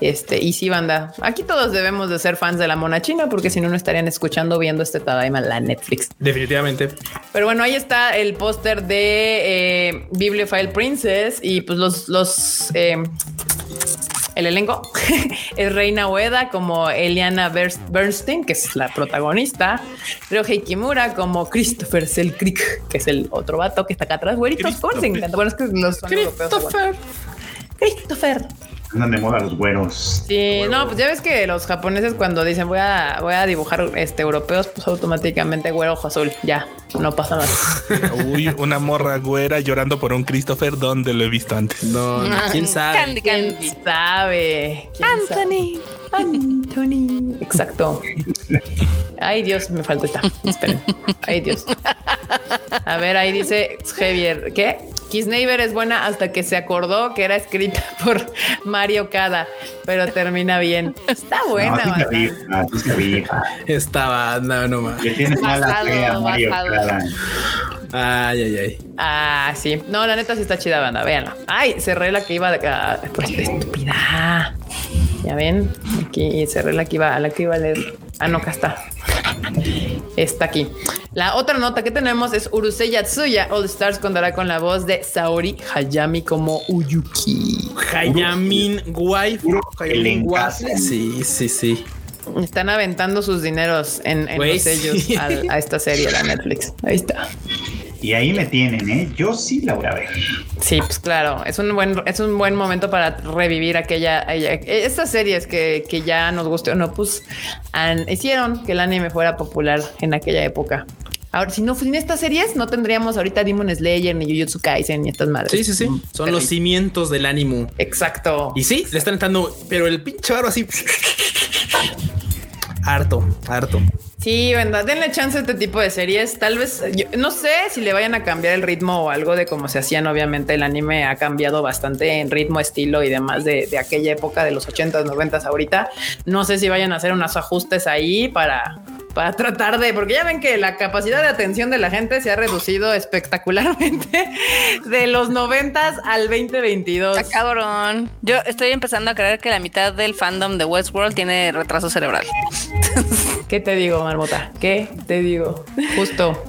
Este, y sí, banda, aquí todos debemos de ser fans de la mona china, porque si no, no estarían escuchando o viendo este Tadaima en la Netflix. definitivamente. Pero bueno, ahí está el póster de eh, Bibliophile Princess y pues los, los eh, el elenco es Reina Ueda como Eliana Bernstein, que es la protagonista, Ryohei Kimura como Christopher Selkrick, que es el otro vato que está acá atrás, güeritos, ¿cómo se encanta? Bueno, es que los son europeos, Christopher. Andan de moda los güeros. Sí, no, pues ya ves que los japoneses cuando dicen voy a, voy a dibujar este europeos, pues automáticamente güero ojo azul. Ya, no pasa nada. Uy, una morra güera llorando por un Christopher, ¿dónde lo he visto antes? No, quién sabe. Candy, ¿Quién Candy. sabe? ¿Quién sabe? Anthony. Anthony. Exacto. Ay, Dios, me falta esta. Esperen. Ay, Dios. A ver, ahí dice Javier, ¿qué? Kiss Neighbor es buena hasta que se acordó que era escrita por Mario Kada, pero termina bien. Está buena. no, sí banda. rifa. Estaba, no, más. Que tiene mala fea, Mario. Ay, ay, ay. Ah, sí. No, la neta sí está chida, banda. Véanla. Ay, cerré la que iba de acá. Pues estúpida. Ya ven, aquí cerré la que iba, a la que iba a leer. Ah, no, acá está. Está aquí. La otra nota que tenemos es Urusei Yatsuya All Stars contará con la voz de Saori Hayami como Uyuki. Hayamin Waifu. Hayamin. Waifu. Sí, sí, sí. Están aventando sus dineros en, los sellos sí. a, esta serie, la Netflix. Ahí está. Y ahí me tienen, ¿eh? Yo sí la voy a ver. Sí, pues claro, es un buen, es un buen momento para revivir aquella, aquella- estas series que, que ya nos guste o no, pues hicieron que el anime fuera popular en aquella época. Ahora, si no sin estas series, no tendríamos ahorita Demon Slayer, ni Jujutsu Kaisen, ni estas madres. Sí, sí, sí. Son los cimientos del ánimo. Exacto. Y sí, le están entrando, pero el pinche barro así. Harto, harto. Sí, verdad, denle chance a este tipo de series. Tal vez, no sé si le vayan a cambiar el ritmo o algo de cómo se hacían. Obviamente, el anime ha cambiado bastante en ritmo, estilo y demás de, de aquella época de los 80s, 90s ahorita. No sé si vayan a hacer unos ajustes ahí para, para tratar de, porque ya ven que la capacidad de atención de la gente se ha reducido espectacularmente de los 90s al 2022. Está cabrón. Yo estoy empezando a creer que la mitad del fandom de Westworld tiene retraso cerebral. ¿Qué te digo, Marmota? ¿Qué te digo? Justo.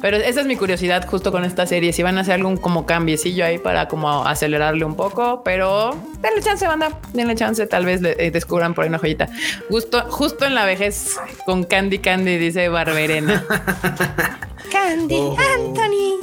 Pero esa es mi curiosidad justo con esta serie. Si van a hacer algún como cambiecillo ahí para como acelerarle un poco, pero denle chance, banda. Denle chance. Tal vez le, eh, descubran por ahí una joyita. Justo, justo en la vejez con Candy Candy, dice Barberena. Candy, Oh. Anthony.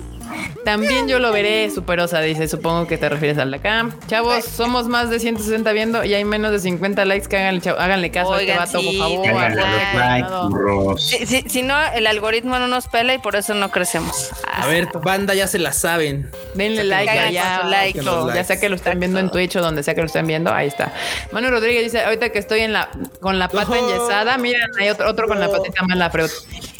También yo lo veré, superosa, dice. Supongo que te refieres al de acá. Chavos, somos más de 160 viendo y hay menos de 50 likes que háganle, chavo- háganle caso Oigan, a este vato, sí, por favor. Háganle. Si, si- si no, el algoritmo no nos pela y por eso no crecemos. A ver, banda, ya se la saben. Denle like allá, like. ya sea que lo estén viendo en Twitch o donde sea que lo estén viendo, ahí está. Manu Rodríguez dice, ahorita que estoy en la con la pata Ojo. enyesada, miren, hay otro, otro con la patita mala, pero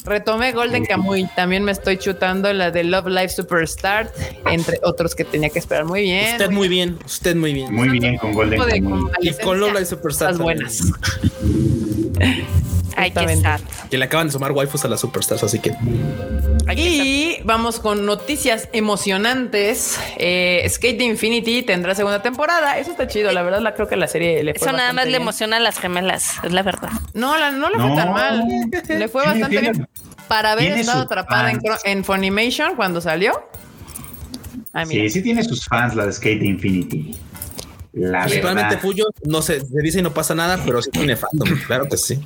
retomé Golden Kamuy, también me estoy chutando la de Love Live Superstar, entre otros que tenía que esperar muy bien. Usted muy bien, usted muy bien. Muy bien con Golden Kamuy. Y con Lola y Superstar. también. buenas. Ay, qué Justamente. sad. Que le acaban de sumar waifus a las Superstars, así que. Y vamos con noticias emocionantes. Eh, Skate Infinity tendrá segunda temporada. Eso está chido. La verdad, la creo que la serie le fue Eso nada más le emociona a las gemelas, es la verdad. No, la- no le fue No. tan mal. Le fue bastante bien. Para haber estado atrapada en, Funimation cuando salió. Ay. Sí, sí tiene sus fans la de Skate Infinity. La Principalmente verdad. Fuyo, no sé, se dice y no pasa nada, pero sí tiene fandom. Claro que sí.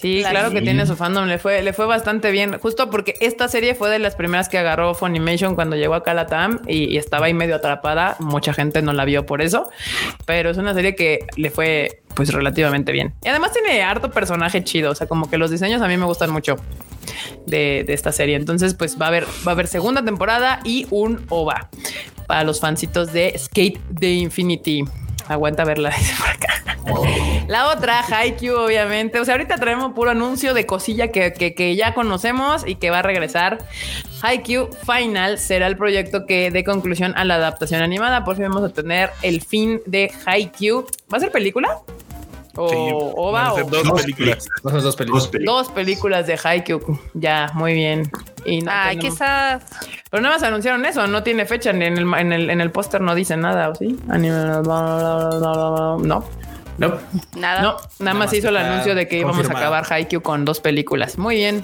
Sí, Claro. claro que Sí. tiene su fandom. Le fue, le fue bastante bien. Justo porque esta serie fue de las primeras que agarró Funimation cuando llegó acá a la TAM y, y estaba ahí medio atrapada. Mucha gente no la vio por eso, pero es una serie que le fue pues relativamente bien. Y además tiene harto personaje chido. O sea, como que los diseños a mí me gustan mucho de, de esta serie. Entonces, pues va a haber, va a haber segunda temporada y un OVA para los fancitos de Skate de Infinity. Aguanta verla por acá. La otra, Haikyuu, obviamente. O sea, ahorita traemos puro anuncio de cosilla que, que- que ya conocemos y que va a regresar. Haikyuu Final será el proyecto que dé conclusión a la adaptación animada. Por fin vamos a tener el fin de Haikyuu. ¿Va a ser película? O, Sí, o va o- dos Dos películas. Películas. Dos películas. Dos películas de Haikyuu. Ya, muy bien. Y no Ay, tenemos- sad. Pero nada más anunciaron eso, no tiene fecha, ni en el, en el, en el póster no dice nada, ¿o sí? Anime- No, No. Nada. no, nada más hizo el anuncio de que íbamos a acabar Haikyuu con dos películas. Muy bien.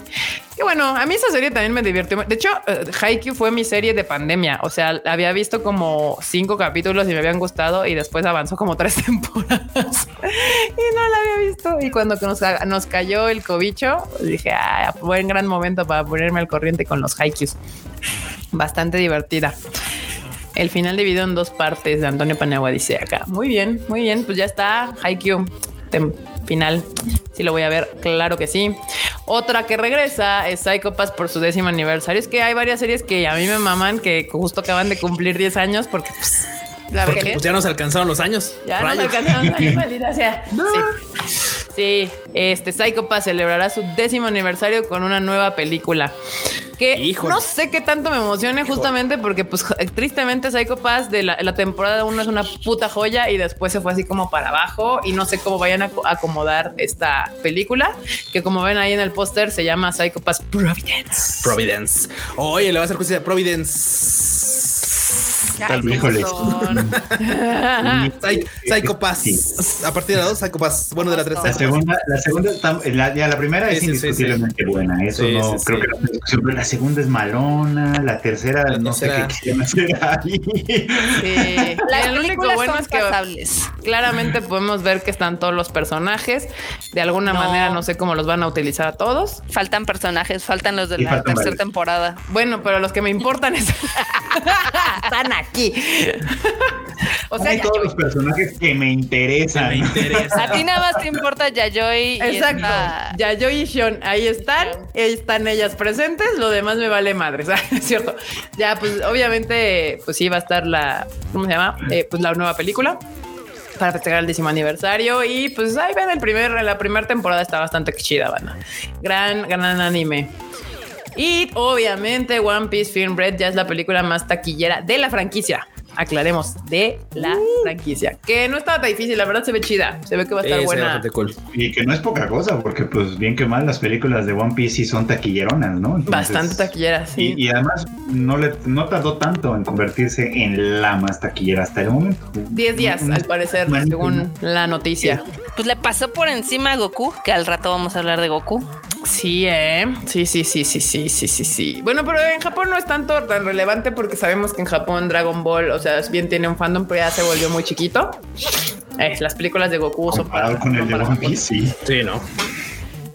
Y bueno, a mí esa serie también me divirtió. De hecho, eh, Haikyuu fue mi serie de pandemia. O sea, había visto como cinco capítulos y me habían gustado y después avanzó como tres temporadas y no la había visto. Y cuando nos, nos cayó el cobicho, dije, ah, buen gran momento para ponerme al corriente con los Haikyuus. Bastante divertida. El final dividido en dos partes de Antonio Paniagua dice acá. Muy bien, muy bien. Pues ya está. Haikyuu. Final. Sí lo voy a ver. Claro que sí. Otra que regresa es Psycho Pass por su décimo aniversario. Es que hay varias series que a mí me maman que justo acaban de cumplir 10 años porque pues, la Porque vejez. pues, ya nos alcanzaron los años. Ya nos alcanzaron ahí, maldita sea. Sí. Sí, este Psycho Pass celebrará su décimo aniversario con una nueva película. Que Híjole. no sé qué tanto me emocione justamente porque pues tristemente Psycho Pass de la, la temporada 1 es una puta joya y después se fue así como para abajo y no sé cómo vayan a co- acomodar esta película que como ven ahí en el póster se llama Psycho Pass Providence. Providence. Oye, le va a hacer justicia a Providence. Ay, Híjole. son- Psy- Psycho Pass. Sí. A partir de la 2, Psycho Pass. Bueno, de la 3. La segunda, la segunda está, la, ya la primera Sí, es sí, sí, indiscutiblemente buena. Eso Sí, no sí, creo sí. que no es discusión, pero la segunda es malona, la tercera La no sé qué quisieron hacer ahí. Sí. Las el único bueno es que pasables. claramente podemos ver que están todos los personajes. De alguna No. manera no sé cómo los van a utilizar a todos. Faltan personajes, faltan los de la tercera varios. temporada. Bueno, pero los que me importan es- están aquí. o sea, todos los personajes que me interesan. Me interesa. A ti nada más te importa Yayoi. y Exacto. esta- Ya yo y Sean, ahí están, ahí están ellas presentes, lo demás me vale madre, ¿sabes? Es cierto. Ya, pues obviamente, pues sí va a estar la, ¿cómo se llama? Eh, pues la nueva película para festejar el décimo aniversario y pues ahí ven el primer, la primera temporada está bastante chida, banda. Gran, gran anime. Y obviamente One Piece Film Red ya es la película más taquillera de la franquicia. Aclaremos, de la Uh. franquicia. Que no estaba tan difícil, la verdad se ve chida. Se ve que va a estar buena. cool. Y que no es poca cosa, porque pues bien que mal las películas de One Piece sí son taquilleronas, ¿no? Entonces- Bastante taquillera, sí. Y, y además no le no tardó tanto en convertirse en la más taquillera hasta el momento. 10 días, Un- al parecer, un- según la noticia. Pues le pasó por encima a Goku, que al rato vamos a hablar de Goku. Sí, eh. Sí, sí, sí, sí, sí, sí, sí, sí. Bueno, pero en Japón no es tanto tan relevante porque sabemos que en Japón Dragon Ball, o sea, bien tiene un fandom, pero ya se volvió muy chiquito. Eh, las películas de Goku son Comparado con el de para One. Piece, sí. Sí, no.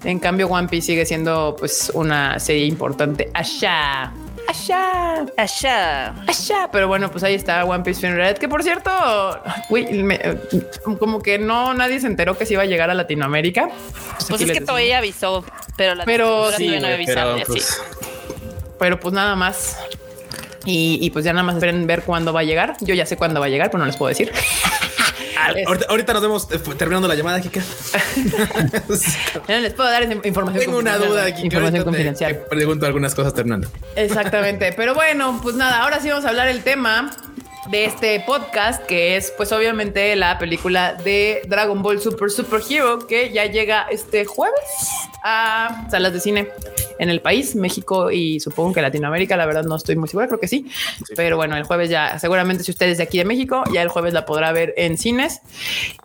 En cambio, One Piece sigue siendo pues una serie importante allá. Allá. Allá. Allá. Pero bueno, pues ahí está One Piece Film Red, que por cierto, me- como que no nadie se enteró que se iba a llegar a Latinoamérica. Pues aquí es que decimos. todavía avisó, pero la Pero sí, no había pero avisado pues, pero pues nada más. Y, y pues ya nada más esperen ver cuándo va a llegar. Yo ya sé cuándo va a llegar, pero no les puedo decir. ah, ahorita, ahorita nos vemos eh, terminando la llamada, Kika. No les puedo dar información. Tengo una duda aquí. Información confidencial. pregunto algunas cosas terminando. Exactamente. Pero bueno, pues nada, ahora sí vamos a hablar el tema de este podcast, que es pues obviamente la película de Dragon Ball Super Super Hero, que ya llega este jueves a salas de cine en el país, México y supongo que Latinoamérica, la verdad no estoy muy segura, creo que sí. Pero bueno, el jueves ya, seguramente si usted es de aquí de México, ya el jueves la podrá ver en cines.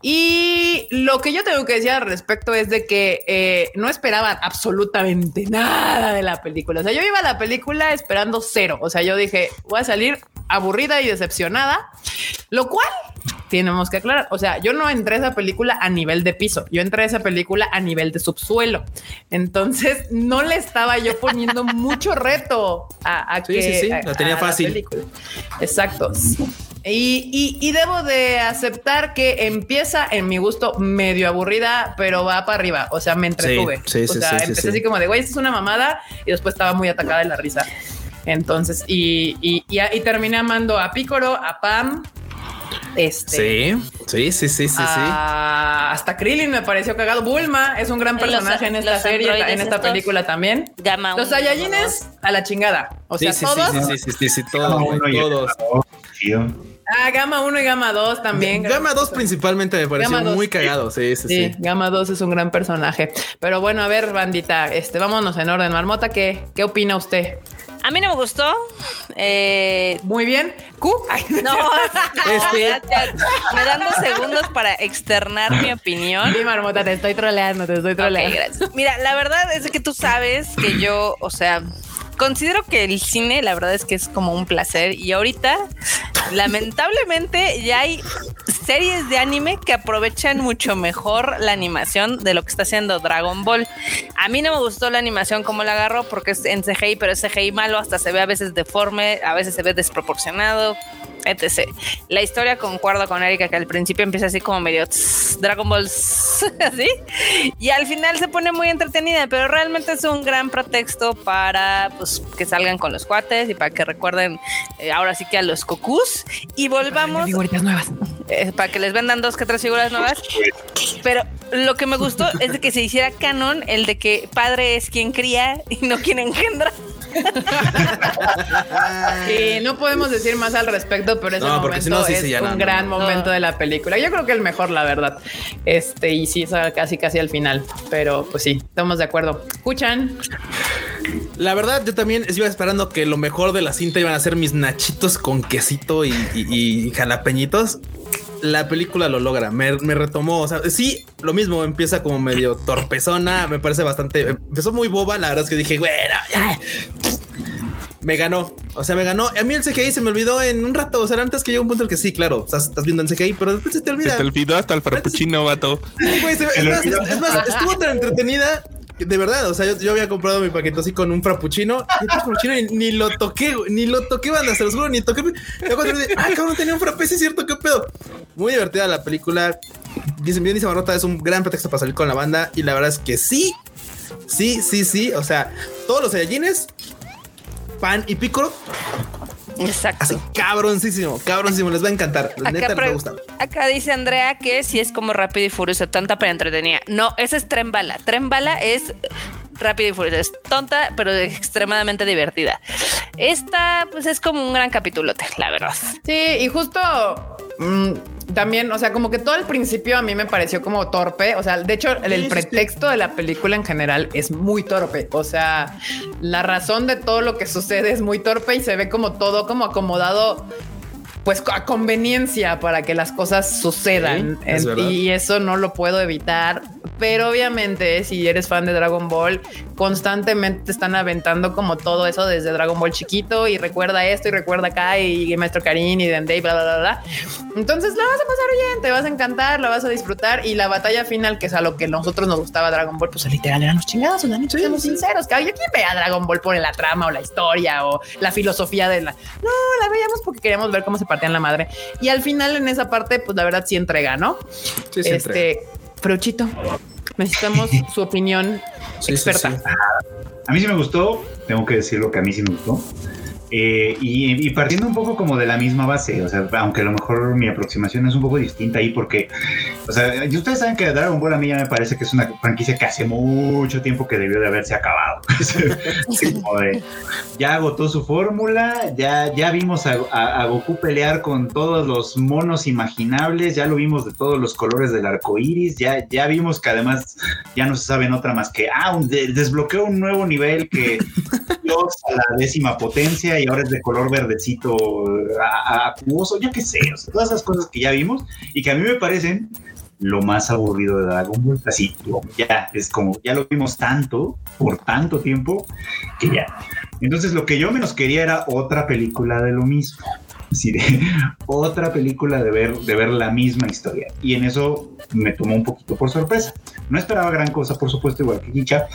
Y lo que yo tengo que decir al respecto es de que eh, no esperaban absolutamente nada de la película. O sea, yo iba a la película esperando cero. O sea, yo dije, voy a salir aburrida y decepcionada, lo cual tenemos que aclarar. O sea, yo no entré a esa película a nivel de piso, yo entré a esa película a nivel de subsuelo. Entonces, no le estaba yo poniendo mucho reto a, a Sí, que sí, sí, a- la tenía a fácil. Exacto. Y, y- y debo de aceptar que empieza en mi gusto medio aburrida, pero va para arriba. O sea, me entretuve. Sí, sí, o sea, empecé sí. así como de güey, esto es una mamada y después estaba muy atacada de la risa. Entonces, y, y, y, y terminé amando a Picoro, a Pam. Este, Sí, sí, sí, sí, sí, sí. a- hasta Krillin me pareció cagado. Bulma es un gran Los- personaje en esta los serie, en esta película también. Gama Los Saiyajines a la chingada. O Sí, sea, sí, todos. sí, sí, sí, sí, sí, todos, todos. Ah, Gama 1 y Gama 2 también. Gama 2 principalmente me pareció Gama dos. muy cagado. Sí, sí, Sí, sí. Gama 2 es un gran personaje. Pero bueno, a ver, bandita, este, vámonos en orden. Marmota, ¿qué, qué opina usted? A mí no me gustó. Eh, Muy bien. Q. Ay, no, Este- ya, ya, me dan dos segundos para externar mi opinión. Sí, Marmota, te estoy troleando, te estoy troleando. gracias. Mira, la verdad es que tú sabes que yo, o sea, considero que el cine, la verdad es que es como un placer. Y ahorita, lamentablemente, ya hay series de anime que aprovechan mucho mejor la animación de lo que está haciendo Dragon Ball. A mí no me gustó la animación como la agarró porque es en CGI, pero es CGI malo, hasta se ve a veces deforme, a veces se ve desproporcionado. Etc. La historia concuerdo con Erika que al principio empieza así como medio tss, Dragon Ball tss, así y al final se pone muy entretenida, pero realmente es un gran pretexto para pues, que salgan con los cuates y para que recuerden eh, ahora sí que a los cocus y volvamos Figuritas nuevas. eh, para que les vendan dos que tres figuras nuevas. Pero lo que me gustó es de que se hiciera canon el de que padre es quien cría y no quien engendra. Y no podemos decir más al respecto, pero ese No, porque si momento no, sí, es sí, ya un no, gran no. momento de la película. Yo creo que el mejor, la verdad. Este, y sí, es casi casi al final. Pero pues sí, estamos de acuerdo. Escuchan. La verdad, yo también iba esperando que lo mejor de la cinta iban a ser mis nachitos con quesito y, y- y jalapeñitos. La película lo logra, me, me retomó. O sea, sí, lo mismo empieza como medio torpezona. Me parece bastante. Empezó muy boba. La verdad es que dije, bueno, ya. Me ganó, o sea, me ganó. A mí el CGI se me olvidó en un rato. O sea, antes que llega un punto en el que sí, claro, o sea, estás viendo en CGI, pero después se te Se olvida. te olvidó hasta el frappuccino, vato. Sí, güey, se- es, El más, olvido. es más, estuvo tan entretenida. De verdad, o sea, yo, yo había comprado mi paquete así con un frappuccino y frappuccino y ni lo toqué, ni lo toqué, banda, se los juro, ni toqué. Cuando dije, ah, cabrón, tenía un frappé, sí es cierto, qué pedo. Muy divertida la película. Dicen bien, dice Marrota, es un gran pretexto para salir con la banda y la verdad es que sí, sí, sí, sí. O sea, todos los Saiyajines, Pan y Piccolo, Exacto. así cabroncísimo, cabroncísimo, les va a encantar. La neta Acá, les va a gustar. acá dice Andrea que si es como Rápido y Furioso, tonta pero entretenida. No, ese es Tren Bala. Tren Bala es Rápido y Furioso. Es tonta pero extremadamente divertida. Esta pues es como un gran capitulote, la verdad. Sí, y justo mm, también, o sea, como que todo al principio a mí me pareció como torpe. O sea, de hecho, el, el pretexto de la película en general es muy torpe. O sea, la razón de todo lo que sucede es muy torpe y se ve como todo como acomodado. Pues a conveniencia para que las cosas sucedan. Sí, es y eso no lo puedo evitar. Pero obviamente, si eres fan de Dragon Ball, constantemente te están aventando como todo eso desde Dragon Ball chiquito y recuerda esto y recuerda acá y Maestro Karin y Dende y bla, bla, bla, bla. Entonces la vas a pasar bien, te vas a encantar, la vas a disfrutar y la batalla final, que es a lo que nosotros nos gustaba Dragon Ball, pues literal eran los chingados, la neta, seamos sinceros. Que ¿quién ve a Dragon Ball por la trama o la historia o la filosofía de la... No, la veíamos porque queríamos ver cómo se partían la madre. Y al final en esa parte, pues la verdad sí entrega, ¿no? Sí, sí, entrega. este, pero Chito, necesitamos su opinión Sí, experta. sí. A mí sí me gustó, tengo que decirlo que a mí sí me gustó. Eh, y, partiendo un poco como de la misma base, o sea, aunque a lo mejor mi aproximación es un poco distinta ahí porque, o sea, ustedes saben que Dragon Ball a mí ya me parece que es una franquicia que hace mucho tiempo que debió de haberse acabado. Ya agotó su fórmula, ya, ya vimos a, Goku pelear con todos los monos imaginables, ya lo vimos de todos los colores del arco iris, ya, ya vimos que además ya no se sabe en otra más que, ah, un de- desbloqueó un nuevo nivel que Dios a la décima potencia y ahora es de color verdecito acuoso, yo qué sé, o sea, todas esas cosas que ya vimos y que a mí me parecen lo más aburrido de Dragon Ball, así, ya, es como, ya lo vimos tanto, por tanto tiempo, que ya. Entonces lo que yo menos quería era otra película de lo mismo. De otra película de ver, de ver la misma historia. Y en eso me tomó un poquito por sorpresa. No esperaba gran cosa, por supuesto, igual que Kicha,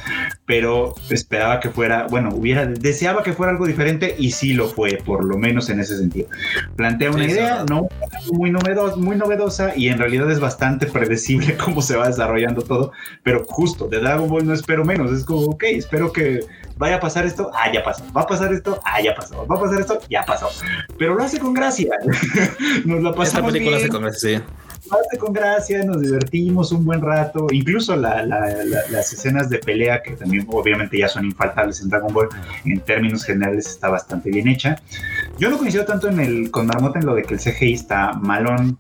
pero esperaba que fuera, bueno, hubiera, deseaba que fuera algo diferente y sí lo fue, por lo menos en ese sentido. Plantea una Sí, idea, no muy novedosa, muy novedosa y en realidad es bastante predecible cómo se va desarrollando todo, pero justo de Dragon Ball no espero menos, es como, ok, espero que vaya a pasar esto, ah, ya pasó, va a pasar esto, ah, ya pasó, va a pasar esto, ya pasó, pero lo hace con gracia, nos la Esta pasamos película bien, se conoce, sí. lo hace con gracia, nos divertimos un buen rato, incluso la- la- la- las escenas de pelea que también obviamente ya son infaltables en Dragon Ball, en términos generales está bastante bien hecha. Yo no coincido tanto en el, con Marmota en lo de que el CGI está malón,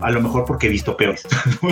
a lo mejor porque he visto peores.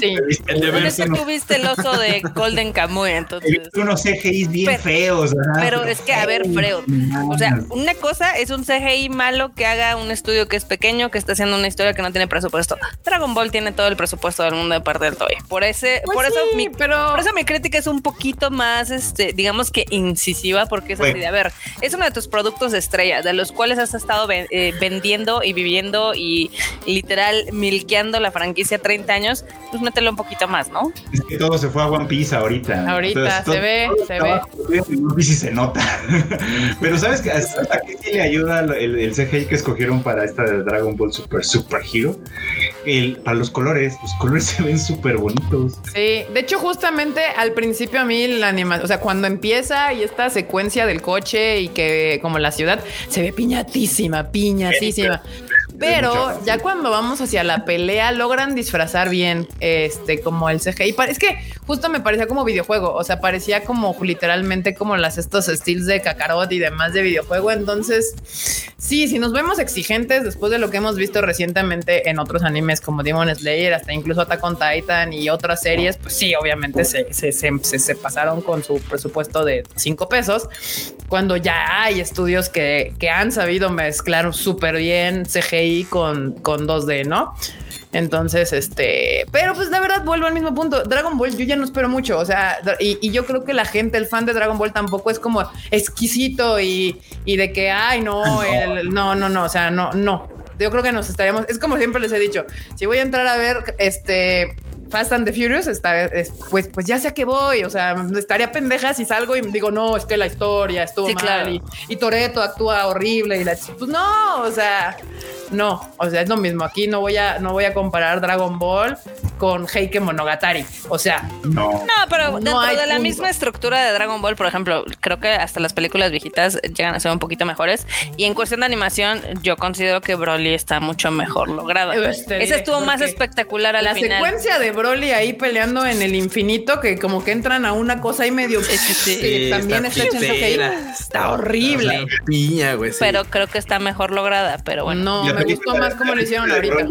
Sí. De tuviste el oso de Golden Kamuy, he entonces. visto unos CGIs bien Pero- feos. pero es que, a ver, Freud, O sea, una cosa es un CGI malo que haga un estudio que es pequeño, que está haciendo una historia que no tiene presupuesto. Dragon Ball tiene todo el presupuesto del mundo de parte del Toy. Por ese, Pues por eso mi, pero por eso mi crítica es un poquito más, este, digamos que incisiva, porque es así Bueno. de, a ver, es uno de tus productos de estrella, de los cuales has estado ven- eh, vendiendo y viviendo y literal milqueando la franquicia 30 años, pues mételo un poquito más, ¿no? Es que todo se fue a One Piece ahorita. Ahorita Entonces, todo- se ve, todo se ve. en One Piece y se nota. Pero sabes que hasta sí le ayuda el, el CGI que escogieron para esta de Dragon Ball Super Super Hero. El, para los colores, los colores se ven súper bonitos. Sí, de hecho, justamente al principio a mí la animación, o sea, cuando empieza y esta secuencia del coche y que como la ciudad se ve piñatísima, piñatísima. Pero ya cuando vamos hacia la pelea logran disfrazar bien este como el CGI. Es que justo me parecía como videojuego, o sea, parecía como literalmente como las estos styles de Kakarot y demás de videojuego. Entonces, sí, si nos vemos exigentes después de lo que hemos visto recientemente en otros animes como Demon Slayer, hasta incluso Attack on Titan y otras series, pues sí, obviamente se, se, se- se- se pasaron con su presupuesto de 5 pesos. Cuando ya hay estudios que, que han sabido mezclar súper bien CGI con, con 2D, ¿no? Entonces, este, pero pues la verdad vuelvo al mismo punto. Dragon Ball, yo ya no espero mucho. O sea, y, y yo creo que la gente, el fan de Dragon Ball, tampoco es como exquisito y, y de que ay, no, el- no, no, no. O sea, no, no. Yo creo que nos estaríamos. Es como siempre les he dicho: si voy a entrar a ver este Fast and the Furious, está, es- pues, pues ya sé a qué voy. O sea, estaría pendeja si salgo y digo, no, es que la historia estuvo Sí, mal claro. y, y Toreto actúa horrible y la pues no, o sea, no, o sea, es lo mismo. Aquí no voy a, no voy a comparar Dragon Ball con Heike Monogatari. O sea, No. No, pero No dentro de la punto. misma estructura de Dragon Ball, por ejemplo, creo que hasta las películas viejitas llegan a ser un poquito mejores. Y en cuestión de animación, yo considero que Broly está mucho mejor lograda. Este, Esa estuvo más espectacular al la final. secuencia de Broly ahí peleando en el infinito, que como que entran a una cosa ahí medio Sí, sí, sí. que también está. CGI. Está horrible. Piña, güey. sí. Pero creo que está mejor lograda, pero bueno. No, me gustó más como lo hicieron ahorita.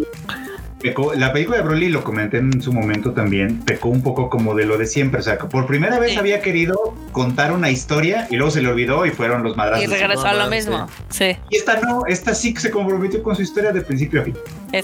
Pecó- la película de Broly, lo comenté en su momento también, pecó un poco como de lo de siempre. O sea, que por primera vez Sí. había querido contar una historia y luego se le olvidó y fueron los madrazos. Y regresó a lo mismo. Sí, Y esta no, esta sí que se comprometió con su historia de principio a fin.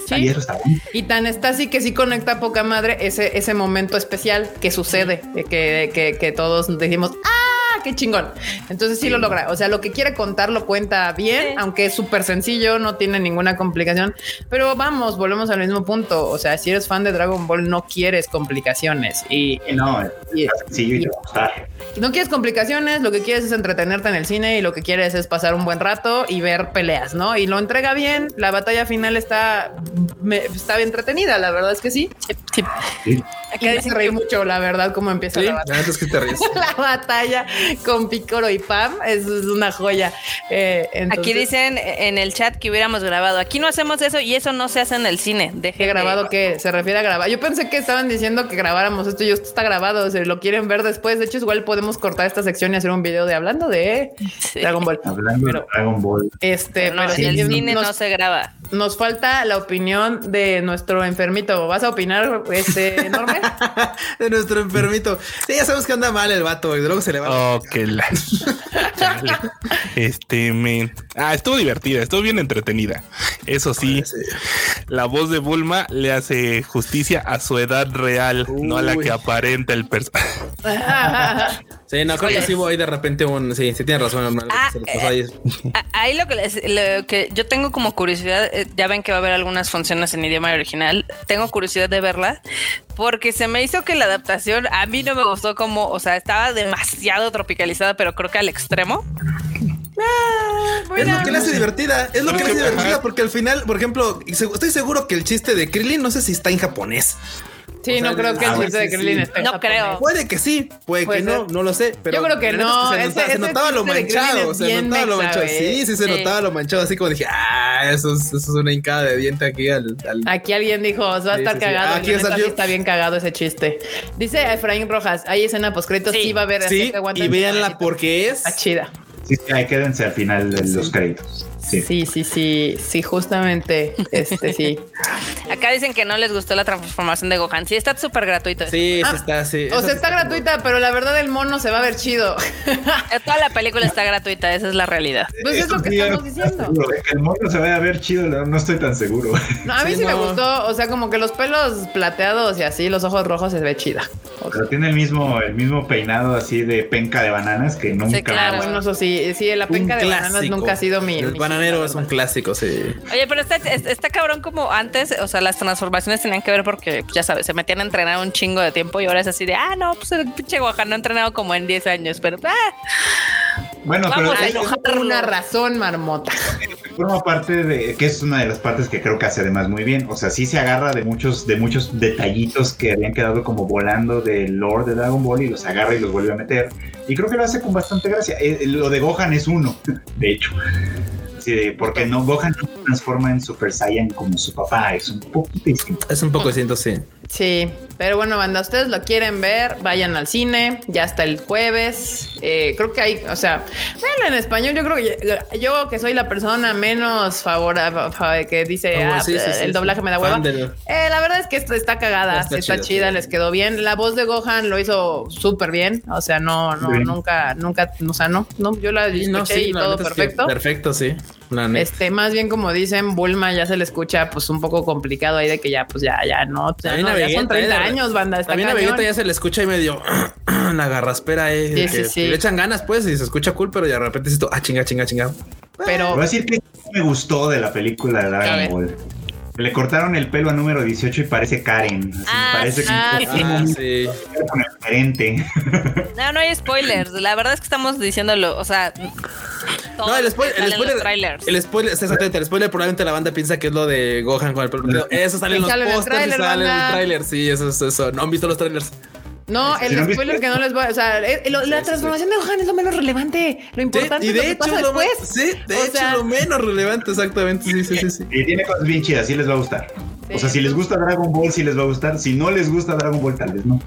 Sí. Y eso está bien. Y tan está así que sí conecta poca madre ese, ese momento especial que sucede, de que, que, que todos decimos, ¡ah, qué chingón! Entonces sí, lo logra. O sea, lo que quiere contar lo cuenta bien, Sí. aunque es súper sencillo, no tiene ninguna complicación. Pero vamos, volvemos al mismo punto. O sea, si eres fan de Dragon Ball, no quieres complicaciones. Y, no, y- sencillo y gustar. no quieres complicaciones, lo que quieres es entretenerte en el cine y lo que quieres es pasar un buen rato y ver peleas, ¿no? Y lo entrega bien, la batalla final está, me- está bien entretenida, la verdad es que sí. Sí. Sí. Y me hace reír mucho, la verdad, cómo empieza Sí, la la batalla. neta es que te ríes. La batalla con Picoro y Pam es, es una joya. Eh, entonces, Aquí dicen en el chat que hubiéramos grabado. Aquí no hacemos eso y eso no se hace en el cine. Deje ¿Qué de- grabado que se refiere a grabar? Yo pensé que estaban diciendo que grabáramos esto y esto está grabado. Si lo quieren ver después, de hecho, igual podemos cortar esta sección y hacer un video de hablando de Sí. Dragon Ball. Hablando Pero- de Dragon Ball. Este, No, pero en sí, el cine nos, no se graba. Nos falta la opinión de nuestro enfermito. ¿Vas a opinar, este enorme? de nuestro enfermito. Sí, ya sabemos que anda mal el vato y luego se le va. Oh, que la. Este, me. Ah, estuvo divertida, estuvo bien entretenida. Eso sí, Sí. la voz de Bulma le hace justicia a su edad real, no a la que aparenta el personaje. Sí, no, creo que sí ahí de repente un. Sí, sí, tiene razón, hermano. Ah, ahí. Ahí lo que, les- lo que yo tengo como curiosidad, eh, ya ven que va a haber algunas funciones en idioma original, tengo curiosidad de verla porque se me hizo que la adaptación a mí no me gustó como, o sea, estaba demasiado tropicalizada, pero creo que al extremo. Es lo que le hace divertida. Es lo que le hace divertida porque al final, por ejemplo, estoy seguro que el chiste de Krillin no sé si está en japonés. Sí, O sea, no creo que el ah, chiste de Krillin sí. esté No japonés. creo. Puede que sí, puede, Puede que no, ser. no lo sé. Pero Yo creo que no, es se, ese- notaba lo manchado. es Se notaba lo manchado. Sí, sí, se Sí. notaba lo manchado. Así como dije, ah, eso es, eso es una hincada de diente aquí al. al- Aquí alguien dijo, va a estar sí, sí. cagado. Aquí salió. sí está bien cagado ese chiste. Dice Efraín Rojas, hay escena postcréditos, sí. Sí. va a haber. así Sí, y véanla porque es. Está chida. Sí, sí, ahí quédense al final de los créditos. Sí. Sí, sí, sí, sí, justamente, este, sí. Acá dicen que no les gustó la transformación de Gohan. Sí, está súper gratuito. Sí, Ah, eso está, sí. O sea, está gratuita, pero la verdad el mono se va a ver chido. Eh, Toda la película está gratuita, esa es la realidad. Pues es lo que Sí, estamos diciendo. el mono se vaya a ver chido, no, no estoy tan seguro. No, a mí sí, Sí, me gustó, o sea, como que los pelos plateados y así, los ojos rojos se ve chida. O sea, Pero tiene el mismo, el mismo peinado así de penca de bananas que nunca. Sí, claro. bueno, eso sí, sí, la Un penca de bananas nunca ha sido mi. Mi Homero es un clásico, sí. Oye, pero está, está cabrón como antes, o sea, las transformaciones tenían que ver porque, pues, ya sabes, se metían a entrenar un chingo de tiempo y ahora es así de, ah, no, pues el pinche Gohan no ha entrenado como en 10 años, pero, ah, Bueno, Vamos pero a enojar. Una razón, marmota. forma parte de que es una de las partes que creo que hace además muy bien. O sea, sí se agarra de muchos, de muchos detallitos que habían quedado como volando del lore de Dragon Ball y los agarra y los vuelve a meter. Y creo que lo hace con bastante gracia. Eh, lo de Gohan es uno, de hecho. Sí, porque no, Gohan no se transforma en Super Saiyan como su papá, es un poquito distinto. Es un poco distinto, sí. Sí, pero bueno, banda, ustedes lo quieren ver, vayan al cine, ya hasta el jueves. Eh, creo que hay, o sea, véanlo en español. Yo creo que yo, que soy la persona menos favorable que dice Ah, ah, sí, sí, sí, el sí. doblaje me da hueva. Eh, la verdad es que esto está cagada, Está está, chido, chida, les quedó bien. La voz de Gohan lo hizo súper bien, o sea, no, no, Bien. nunca, nunca, o sea, no, no, yo la escuché no, y todo neta es que perfecto. Perfecto, sí. La neta. Este, más bien como dicen, Bulma ya se le escucha pues un poco complicado ahí de que ya, pues ya, ya no, ya, También no, a ya son Vegeta, 30 eh, años, banda, está También a cañón. Vegeta ya se le escucha y medio la garraspera, eh. Sí, que sí, sí. Le echan ganas, pues, y se escucha cool, pero de repente dices tú, ah, chinga, chinga, chinga. Pero Voy a decir que me gustó de la película de A Dragon. Ball. Le cortaron el pelo a número 18 y parece Karen. así, Ah, parece que ah, sí. Ah, sí. con el gerente. no, no hay spoilers. La verdad es que estamos diciéndolo, o sea, No, el que el spoiler, el spoiler, exactamente, el spoiler probablemente la banda piensa que es lo de Gohan con el pelo. Eso sale en los pósters sale en el tráiler, sí, eso es eso. No han visto los trailers. No, el no viste- spoiler que no les voy a, o sea, eh, la transformación de Gohan es lo menos relevante. Lo Sí, importante y es lo de que hecho, pasa lo, después. más- sí, de O hecho, sea- lo menos relevante, exactamente. Sí, sí, sí, sí. Y tiene cosas bien chidas, sí les va a gustar. O sea, si les gusta Dragon Ball, sí les va a gustar. Si no les gusta Dragon Ball, tal vez no.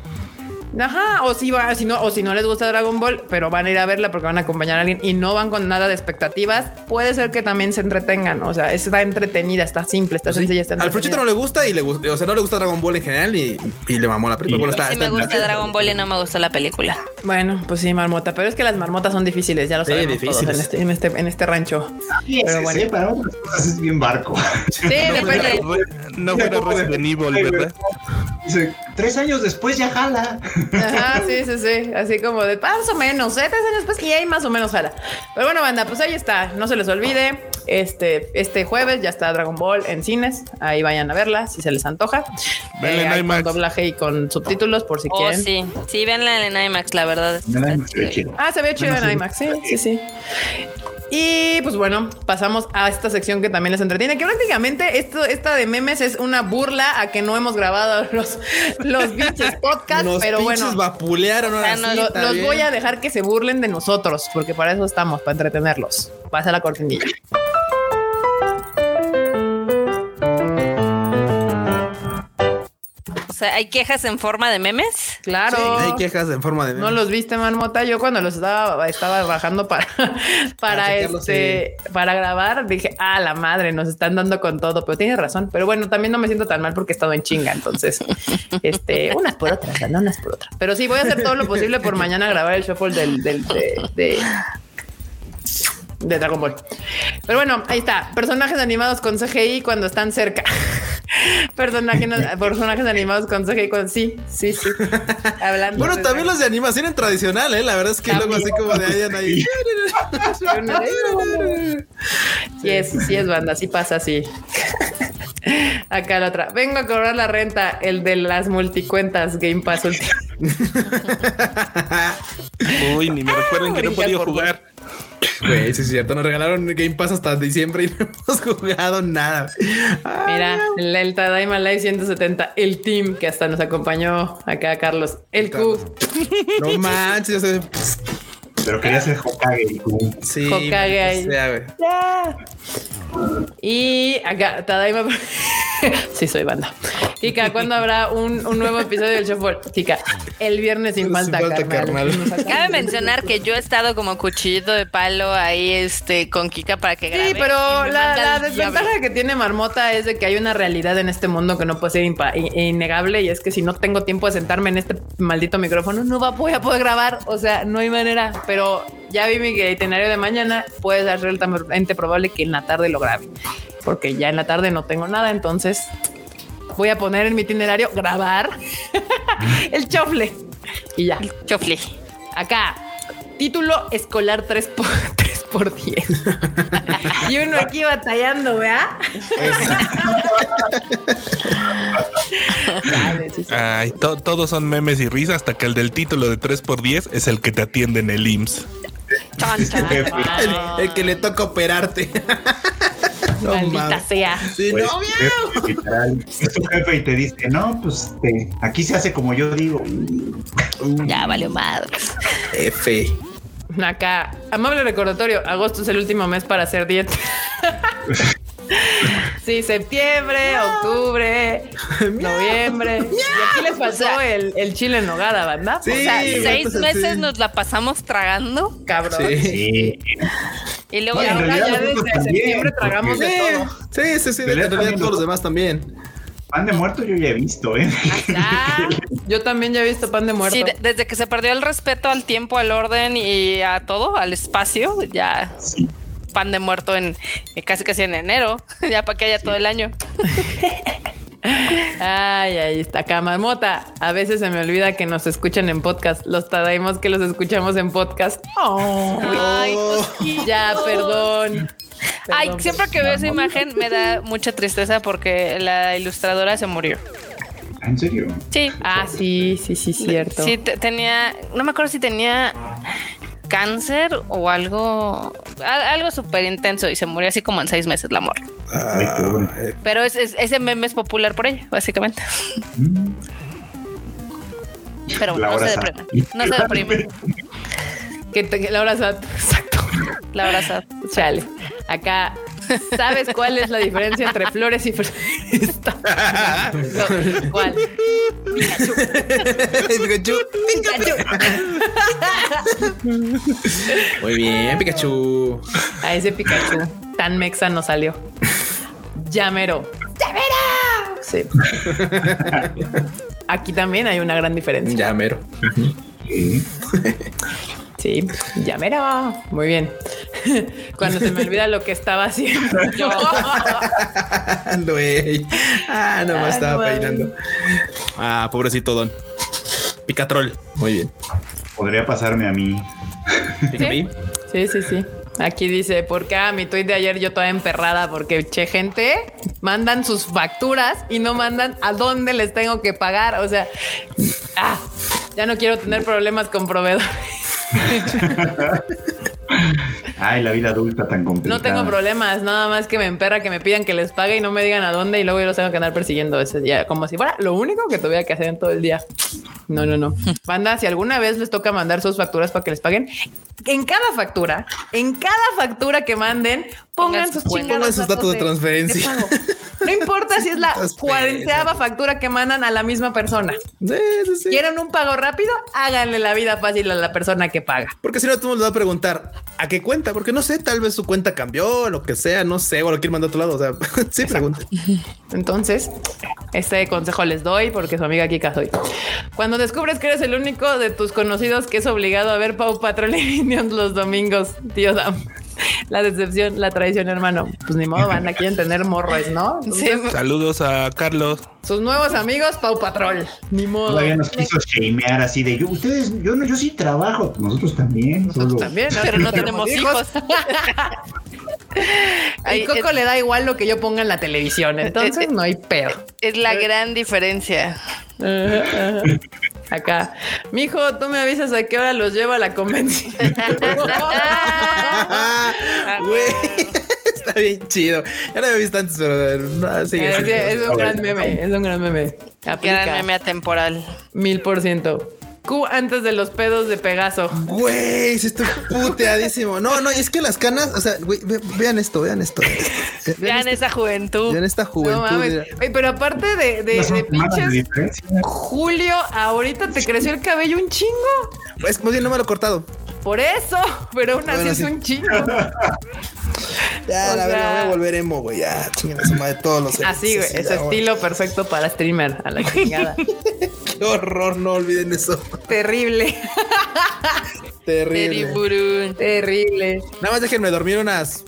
Ajá, o si va, si no, o si no les gusta Dragon Ball, pero van a ir a verla porque van a acompañar a alguien y no van con nada de expectativas, puede ser que también se entretengan. O sea, está entretenida, está simple, está sencilla, está Al Fruchito no le gusta y le gusta, o sea, no le gusta Dragon Ball en general y, y le mamó la película. Bueno, está, sí está me gusta. Dragon Ball y no me gusta la película. Bueno, pues sí, marmota, pero es que las marmotas son difíciles, ya lo Sí, sabemos todos en este, en este, en este rancho. Sí, Pero sí, bueno. sí, para otras cosas es bien barco. Sí, depende. No fuera Resident Evil, ¿verdad? Dice, tres años después ya jala. Ajá, sí, sí, sí. Así como de más o menos, ¿eh? Tres años después y ahí más o menos jala. Pero bueno, banda, pues ahí está. No se les olvide. Este, este jueves ya está Dragon Ball en cines. Ahí vayan a verla si se les antoja. Venla en hay IMAX. con doblaje y con subtítulos por si Oh, quieren. sí. Sí, véanla en IMAX, la verdad. chido. Ah, se ve chido en. IMAX. Sí, sí, sí. Y pues bueno, pasamos a esta sección que también les entretiene, que prácticamente esto, esta de memes es una burla a que no hemos grabado los, los pinches podcasts, Nos pero pinches bueno. vapulearon ahora sí, no- Lo- está los voy a dejar que se burlen de nosotros, porque para eso estamos, para entretenerlos. Pasa la cortinilla. Sea, ¿hay quejas en forma de memes? Claro. Sí, hay quejas en forma de No los viste, Marmota. Yo cuando los estaba, estaba bajando para, para este, para grabar, dije, ah, la madre, nos están dando con todo. Pero tienes razón. Pero bueno, también no me siento tan mal porque he estado en chinga. Entonces, este, unas por otras, no unas por otras. Pero sí, voy a hacer todo lo posible por mañana grabar el shuffle del, del, de, de, de Dragon Ball. Pero bueno, ahí está. Personajes animados con CGI cuando están cerca. Personajes, personajes animados con CGI cuando sí, sí, sí. Hablando. Bueno, de- también los de animación en tradicional, ¿eh? La verdad es que luego así como de ahí en ahí. Sí es, sí es banda, sí pasa así. Acá la otra. Vengo a cobrar la renta, el de las multicuentas Game Pass Ultimate. Uy, ni me recuerden que no he brincar podido por jugar. Güey, sí es cierto, nos regalaron Game Pass hasta diciembre y no hemos jugado nada. Mira, el, el Tadaima Live 170, el team que hasta nos acompañó acá, Carlos. El Q. No manches, yo sé. Pero quería ser Hokage. Sí, Hokage ahí. o sea, güey. Y acá, Tadaima. sí, soy banda. Kika, ¿cuándo habrá un, un nuevo episodio del Shuffle? Kika, el viernes sin Sin falta, falta, carnal. carnal. Cabe mencionar que yo he estado como cuchillito de palo ahí este con Kika para que grabe. Sí, pero la, la desventaja que tiene Marmota es de que hay una realidad en este mundo que no puede ser innegable y es que si no tengo tiempo de sentarme en este maldito micrófono, no voy a poder grabar. O sea, no hay manera, pero ya vi mi itinerario de mañana, puede ser altamente probable que en la tarde lo grabe, porque ya en la tarde no tengo nada, entonces voy a poner en mi itinerario grabar el chofle y ya. Chofle. Acá, título escolar 3. por 10. y uno aquí batallando, sí. Ay, to- todos son memes y risas hasta que el del título de 3x10 es el que te atiende en el IMSS. El, el que le toca operarte. No Maldita mames. sea. Sí, Pues, no. Es tu jefe y te dice, no, pues este, aquí se hace como yo digo. Ya valió madres. F. Acá, amable recordatorio, agosto es el último mes para hacer dieta. Sí, septiembre, octubre, noviembre. Y aquí les pasó el, el chile en nogada. Sí. O sea, seis pues, meses sí. nos la pasamos tragando Cabrón. Sí. Y luego ahora ya desde también, septiembre porque- tragamos de todo. sí, sí, sí. De realidad también todos lo- los demás también. Pan de muerto yo ya he visto, ¿eh? Ah, yo también ya he visto pan de muerto. Sí, de- desde que se perdió el respeto al tiempo, al orden y a todo, al espacio, ya Sí. pan de muerto en eh, casi casi en enero, ya para que haya todo el año. Ay, ahí está acá, marmota. A veces se me olvida que nos escuchan en podcast. Los traemos que los escuchamos en podcast. Oh, Ay, ya, perdón. Ay, siempre que veo esa imagen me da mucha tristeza porque la ilustradora se murió. ¿En serio? Sí. Ah, sí, sí, sí, cierto. Sí, te- tenía, no me acuerdo si tenía cáncer o algo, al- algo súper intenso y se murió así como en seis meses la morra. Bueno. eh, Pero es, es- ese meme es popular por ella, básicamente. Mm. Pero bueno, no se deprime. No se deprime. Que Laura Sad. La abrazada. Chale. Acá, ¿sabes cuál es la diferencia entre flores y flores? ¿Cuál? Pikachu. Muy bien, Pikachu. A ese Pikachu tan mexa no salió. Llamero. ¡Llamero! Sí. Aquí también hay una gran diferencia. Ya, mero. Sí. Sí, llamero. Muy bien. Cuando se me olvida lo que estaba haciendo. yo. Ah, no me Ah, estaba no peinando. Ah, pobrecito Don. Picatrol. Muy bien. Podría pasarme a mí. Sí, sí, sí. Aquí dice, ¿por qué a mi tweet de ayer yo toda emperrada? Porque, che, gente, mandan sus facturas y no mandan a dónde les tengo que pagar. O sea, ah, ya no quiero tener problemas con proveedores. Gente... Ay, la vida adulta tan complicada. No tengo problemas, nada más que me emperra que me pidan que les pague y no me digan a dónde y luego yo los tengo que andar persiguiendo ese día, como si fuera lo único que tuviera que hacer en todo el día. No, no, no. Banda, si alguna vez les toca mandar sus facturas para que les paguen, en cada factura, en cada factura que manden, pongan sus pongan sus datos de transferencia. pago. No importa si es la Datos cuarenteava factura que mandan a la misma persona. Sí, sí, sí. ¿Quieren un pago rápido? Háganle la vida fácil a la persona que paga. Porque si no, tú nos vas a preguntar a qué cuenta, porque no sé, tal vez su cuenta cambió, lo que sea, no sé, o lo quiere mandar a otro lado. O sea, sí, pregunta. Entonces, este consejo les doy porque su amiga Kika soy. Cuando descubres que eres el único de tus conocidos que es obligado a ver Pau Patrol y Minions los domingos, tío Dam. La decepción, la traición, hermano. Pues ni modo, van a quieren tener morros, ¿no? Entonces, Saludos a Carlos. Sus nuevos amigos, Pau Patrol. Ni modo. Todavía nos quiso shamear así de yo, ustedes, yo no, yo sí trabajo, nosotros también. Nosotros solo- también, Pero no tenemos hijos. Y Coco es- le da igual lo que yo ponga en la televisión, entonces no hay pedo. Es la gran diferencia. Acá, mijo, tú me avisas a qué hora los llevo a la convención. Güey, está bien chido. Ya lo había visto antes, pero no, sigue, Eh, sigue. es un gran meme, es un gran meme. Aplica Gran meme atemporal. mil por ciento. Q antes de los pedos de Pegaso. Güey, sí estoy puteadísimo. No, no, es que las canas, o sea, güey, ve- vean esto, vean esto. Ve- Vean este- esa juventud. vean esta No juventud. mames. mira. Oye, pero aparte de, de, No de pinches. Julio, ahorita te creció el cabello un chingo. Pues, más bien no me lo he cortado. Por eso, pero aún así Bueno, es sí. un chingo. Ya, O la sea- verdad, voy a volver emo, güey. Ya, chinguen su madre todos los Así, güey, eventos, es ya, güey. estilo perfecto para streamer, a la chingada. Qué horror, no olviden eso. Terrible, Terrible. Terrible. Nada más déjenme dormir unas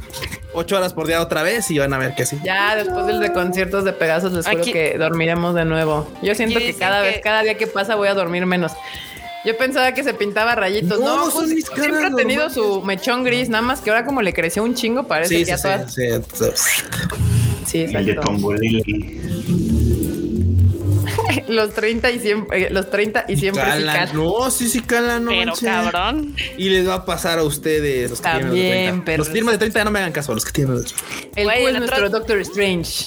ocho horas por día otra vez y van a ver que sí. Ya después del de conciertos de Pegasos les juro Aquí- que dormiremos de nuevo. Yo siento Aquí que cada que- vez, cada día que pasa voy a dormir menos. Yo pensaba que se pintaba rayitos. No, No, son pues, mis caras siempre ha tenido su mechón gris, nada más que ahora como le creció un chingo, parece Sí, que sí, ya sí, todas. sí, sí. Sí, El de exacto. Los 30 y siempre, eh, los 30 y siempre sí Calan. calan. No, sí, sí, calan. No Pero manches. cabrón. Y les va a pasar a ustedes. Los que tienen También, 30. pero- Los que de 30 ya no me hagan caso. a Los que tienen de 30. El Güey, es otro- nuestro Doctor Strange.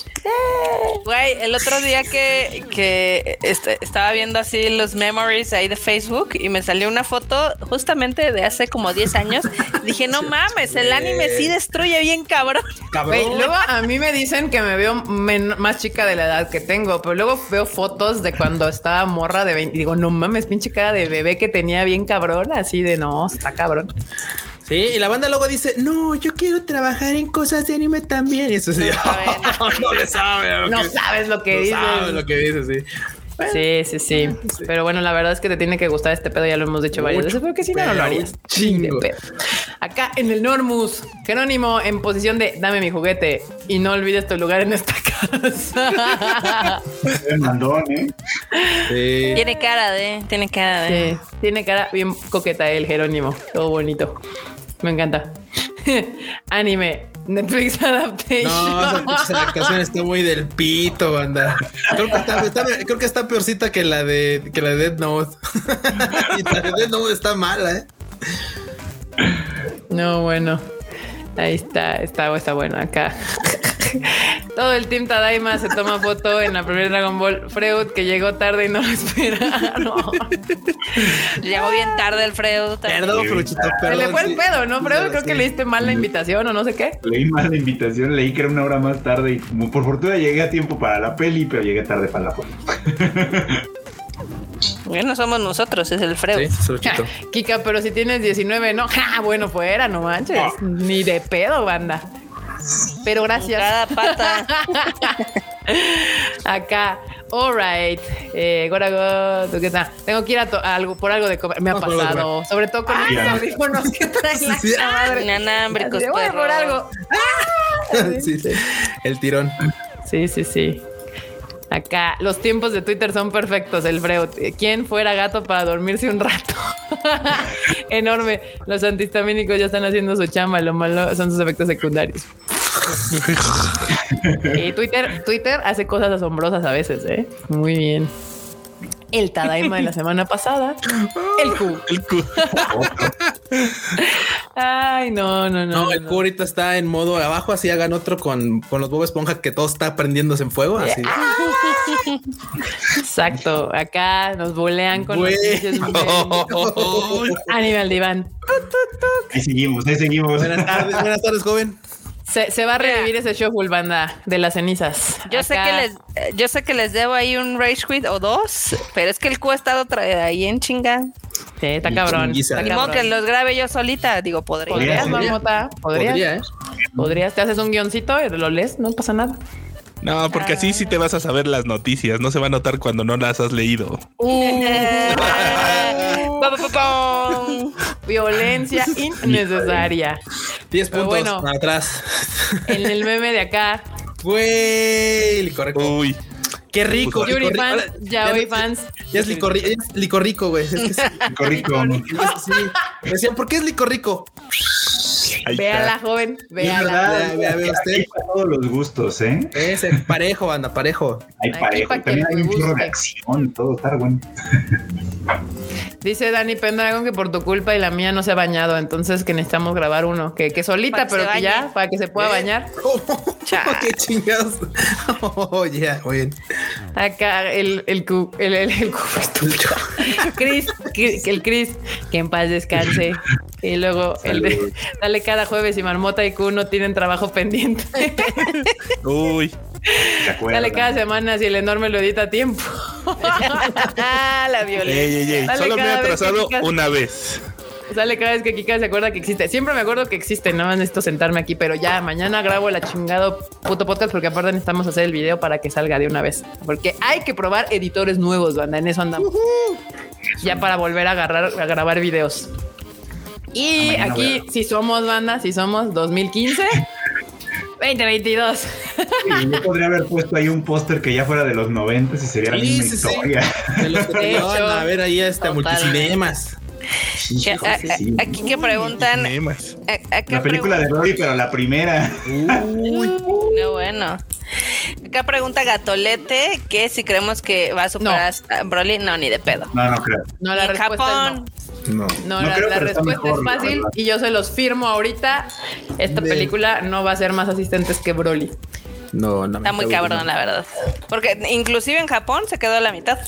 Güey, el otro día que, que est- estaba viendo así los memories ahí de Facebook y me salió una foto justamente de hace como 10 años. Dije, no mames, el anime sí destruye bien cabrón. Cabrón. Güey, luego a mí me dicen que me veo men- más chica de la edad que tengo, pero luego veo fotos de cuando estaba morra de 20 y digo, no mames, pinche cara de bebé que tenía bien cabrón, así de no, está cabrón. Sí, y la banda luego dice, no, yo quiero trabajar en cosas de anime también. Y eso sí, saben. no le sabe. lo No que- sabes lo que no dices. sabe lo que dice, sí. Sí, sí, sí. Pero bueno, la verdad es que te tiene que gustar este pedo, ya lo hemos dicho varias veces, porque si no, no pero lo harías. chingo. Acá en el Normus, Jerónimo en posición de dame mi juguete y no olvides tu lugar en esta casa. El mandón, ¿eh? Sí. Tiene cara de, tiene cara de. Sí, tiene cara bien coqueta el Jerónimo, todo bonito. Me encanta. Anime, Netflix Adaptation. No, esa adaptación está muy del pito, banda. Creo que está, está- creo que está peorcita que la de que la de Dead Note. y la de Dead Note está mala, eh. No, bueno. Ahí está, está, está bueno acá. Todo el team Tadaima se toma foto en la primera Dragon Ball Freud que llegó tarde y no lo esperaron. Llegó bien tarde el también. Perdón, Fruchito, Se perdón. le fue el sí. pedo, ¿no? Freud creo Sí. que le diste mal la invitación o no sé qué. Leí mal la invitación, leí que era una hora más tarde y como por fortuna llegué a tiempo para la peli, pero llegué tarde para la peli. Bueno, somos nosotros, es el Fredo. Sí, Fruchito. Kika, pero si tienes 19, no, ja, bueno, fuera, no manches. Ni de pedo, banda. Pero gracias. Cada pata. Acá, alright. Eh, Gorago, ¿tú qué tal? Tengo que ir a, to- a algo por algo de comer. Me ha pasado. Sobre todo con Ah, mis ya. audífonos que traen la Sí, madre. Voy a por algo. Sí, sí. El tirón. Sí, sí, sí. Acá, los tiempos de Twitter son perfectos, el Freud. ¿Quién fuera gato para dormirse un rato? Enorme. Los antihistamínicos ya están haciendo su chamba, lo malo son sus efectos secundarios. y Twitter, Twitter hace cosas asombrosas a veces, ¿eh? Muy bien. El Tadaima de la semana pasada. El Q. El cu- Ay, no, no, no. No, el no. Q ahorita está en modo abajo, así hagan otro con, con los Bob Esponja que todo está prendiéndose en fuego. Así. Exacto. Acá nos bolean con los pinches memes. Animal Diván. Ahí seguimos, ahí seguimos. Buenas tardes, buenas tardes, joven. Se, se va a revivir ese shuffle banda de las cenizas. Yo sé que les, eh, yo sé que les debo ahí un rage quit o dos, pero es que el Q ha estado ahí en chinga. Sí, está cabrón. Está Ni modo que los grabe yo solita, digo, podría. Podrías, Podría. Marmota. Podrías. Podría, ¿eh? Podrías. Te haces un guioncito y lo lees, no pasa nada. No, porque así sí te vas a saber las noticias. No se va a notar cuando no las has leído. Pam. Violencia innecesaria. 10 Pero puntos bueno. para atrás. En el meme de acá, Güey, licorico. Uy, Qué rico. Pues, Yuri fans, ya- fans. Ya es licorrico, es licorrico, güey. Es que sí. Rico. Sí. Decían, ¿por qué es licorrico? ahí Véala, joven. Véala. Vea, vea, vea usted. Hay para todos los gustos, ¿eh? Es el parejo, banda, parejo. Hay parejo. También hay un chorro de acción y todo, está bueno. Dice Dani Pendragon que por tu culpa y la mía no se ha bañado, entonces que necesitamos grabar uno, que, que solita, que pero que ya, para que se pueda Eh. bañar. Cha. qué chingados. Oh, ya. Acá el, el, cu- el, el, el cu- Chris, el Chris, que en paz descanse. Y luego el de, dale cada jueves y Marmota y Q no tienen trabajo pendiente. Uy. Dale cada semana si el enorme lo edita a tiempo. La violencia. ey, ey, ey. Dale Solo me he atrasado Kika- una vez. Sale cada vez que Kika se acuerda que existe. Siempre me acuerdo que existe, nada más necesito sentarme aquí, pero ya mañana grabo el chingado puto podcast porque aparte necesitamos hacer el video para que salga de una vez. Porque hay que probar editores nuevos, banda. En eso andamos. Ya para volver a agarrar, a grabar videos. Y Ah, mañana aquí, si somos banda, si somos 2015, 2022. Y yo podría haber puesto ahí un póster que ya fuera de los 90 y sería la Sí, misma sí, sí. historia. De los que De hecho, a ver ahí este totalmente. multicinemas. Sí, Que- sí, a- sí, a- sí. Aquí que preguntan. A- La película de Rory, pero la primera. pregun- No, bueno. Acá pregunta Gatolete que si creemos que va a superar a Broly. No, ni de pedo. No, no creo. No, la En respuesta Japón. No. no. No, No la, creo, la respuesta mejor, es fácil y yo se los firmo ahorita. Esta De- película no va a ser más asistentes que Broly. No, no. Está muy cabrón, la verdad. Porque inclusive en Japón se quedó a la mitad.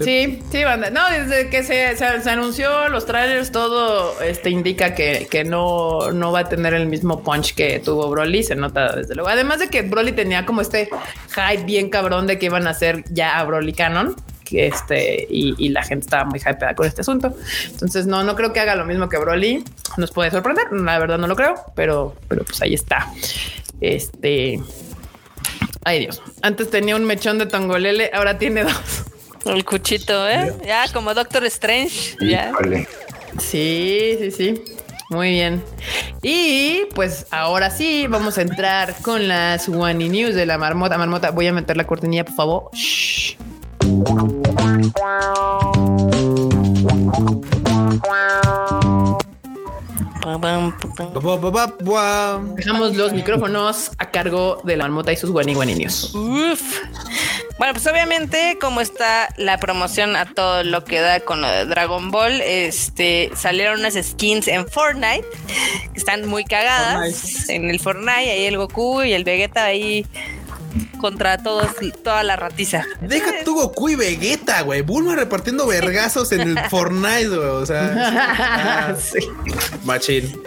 Sí, sí, banda. No, desde que se, se- se anunció los trailers, todo este indica que, que no, no va a tener el mismo punch que tuvo Broly. Se nota desde luego. Además de que Broly tenía como este hype bien cabrón de que iban a hacer ya a Broly Canon. Que este, y, y la gente estaba muy hypeada con este asunto. Entonces, no, no creo que haga lo mismo que Broly. Nos puede sorprender. La verdad, no lo creo, pero, pero pues ahí está. Este. Ay, Dios. Antes tenía un mechón de tongolele, ahora tiene dos. El cuchito, ¿eh? Ya, como Doctor Strange. Ya. Sí, sí, sí. Muy bien. Y pues ahora sí, vamos a entrar con las Wani News de la marmota. Marmota, voy a meter la cortinilla, por favor. Shh. Dejamos los micrófonos a cargo de la marmota y sus News. Uf. Bueno, pues obviamente, como está la promoción a todo lo que da con lo de Dragon Ball, este salieron unas skins en Fortnite que están muy cagadas. En el Fortnite, ahí el Goku y el Vegeta ahí contra todos, toda la ratiza. Deja tu Goku y Vegeta, güey. Bulma repartiendo vergazos en el Fortnite, güey. O sea, Sí. machín.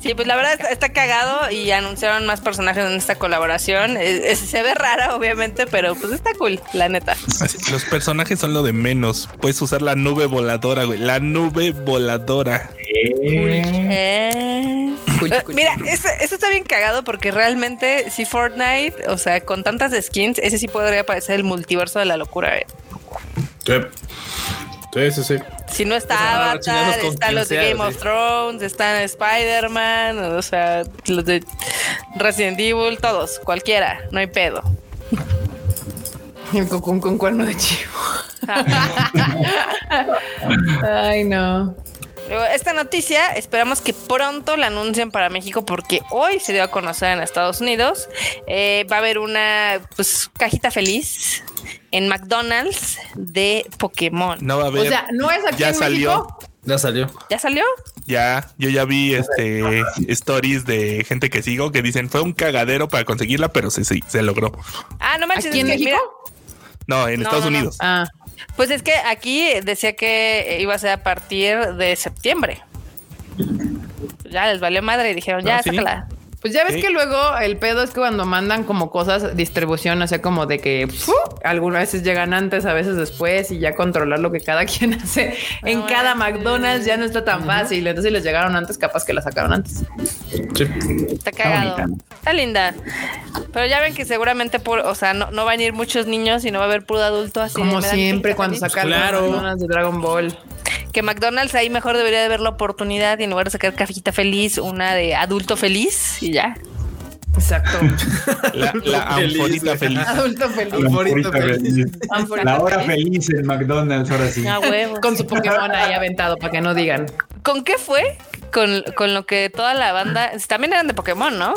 Sí, pues la verdad está, está cagado y anunciaron más personajes en esta colaboración. Es- es- se ve rara, obviamente, pero pues está cool, la neta. Los personajes son lo de menos. Puedes usar la nube voladora, güey. La nube voladora. Eh. Mira, eso, eso está bien cagado porque realmente si Fortnite, o sea, con tantas skins, ese sí podría parecer el multiverso de la locura. eh. Sí. Sí, sí, sí. Si no está Avatar, están los de Game sí. of Thrones, están Spider-Man, o sea, los de Resident Evil, todos, cualquiera, no hay pedo. El Goku con cuerno de chivo. Ay, no. Esta noticia esperamos que pronto la anuncien para México porque hoy se dio a conocer en Estados Unidos. Eh, va a haber una pues, cajita feliz en McDonald's de Pokémon. No va a O haber. sea, no es aquí ya en salió. México. Ya salió. ¿Ya salió? Ya, yo ya vi este stories de gente que sigo que dicen fue un cagadero para conseguirla, pero sí, sí, se logró. Ah, no manches. ¿Aquí en México? mira, No, en No, Estados no, no. Unidos. Ah, pues es que aquí decía que iba a ser a partir de septiembre. Ya les valió madre y dijeron, ya, Ah, ¿sí? sácala. Pues ya ves que luego el pedo es que cuando mandan como cosas, distribución, o sea, como de que algunas veces llegan antes, a veces después, y ya controlar lo que cada quien hace en No cada. McDonald's ya no está tan fácil. Entonces, si les llegaron antes, capaz que la sacaron antes. Sí. Está cagado. bonita. Está linda. Pero ya ven que seguramente, por, o sea, no, no van a ir muchos niños y no va a haber puro adulto así. Como "Me dan siempre, cuando feliz". sacaron Claro. los McDonald's de Dragon Ball. Que McDonald's ahí mejor debería de ver la oportunidad y en lugar de sacar cajita feliz, una de adulto feliz y ya. Exacto. La, la Feliz, anforita güey. feliz. Adulto feliz. La Anforita Anforita feliz. feliz. Anforita La hora feliz. feliz en McDonald's, ahora sí. Huevo. Con su Pokémon ahí aventado para que no digan. ¿Con qué fue? Con, con lo que toda la banda. También eran de Pokémon, ¿no?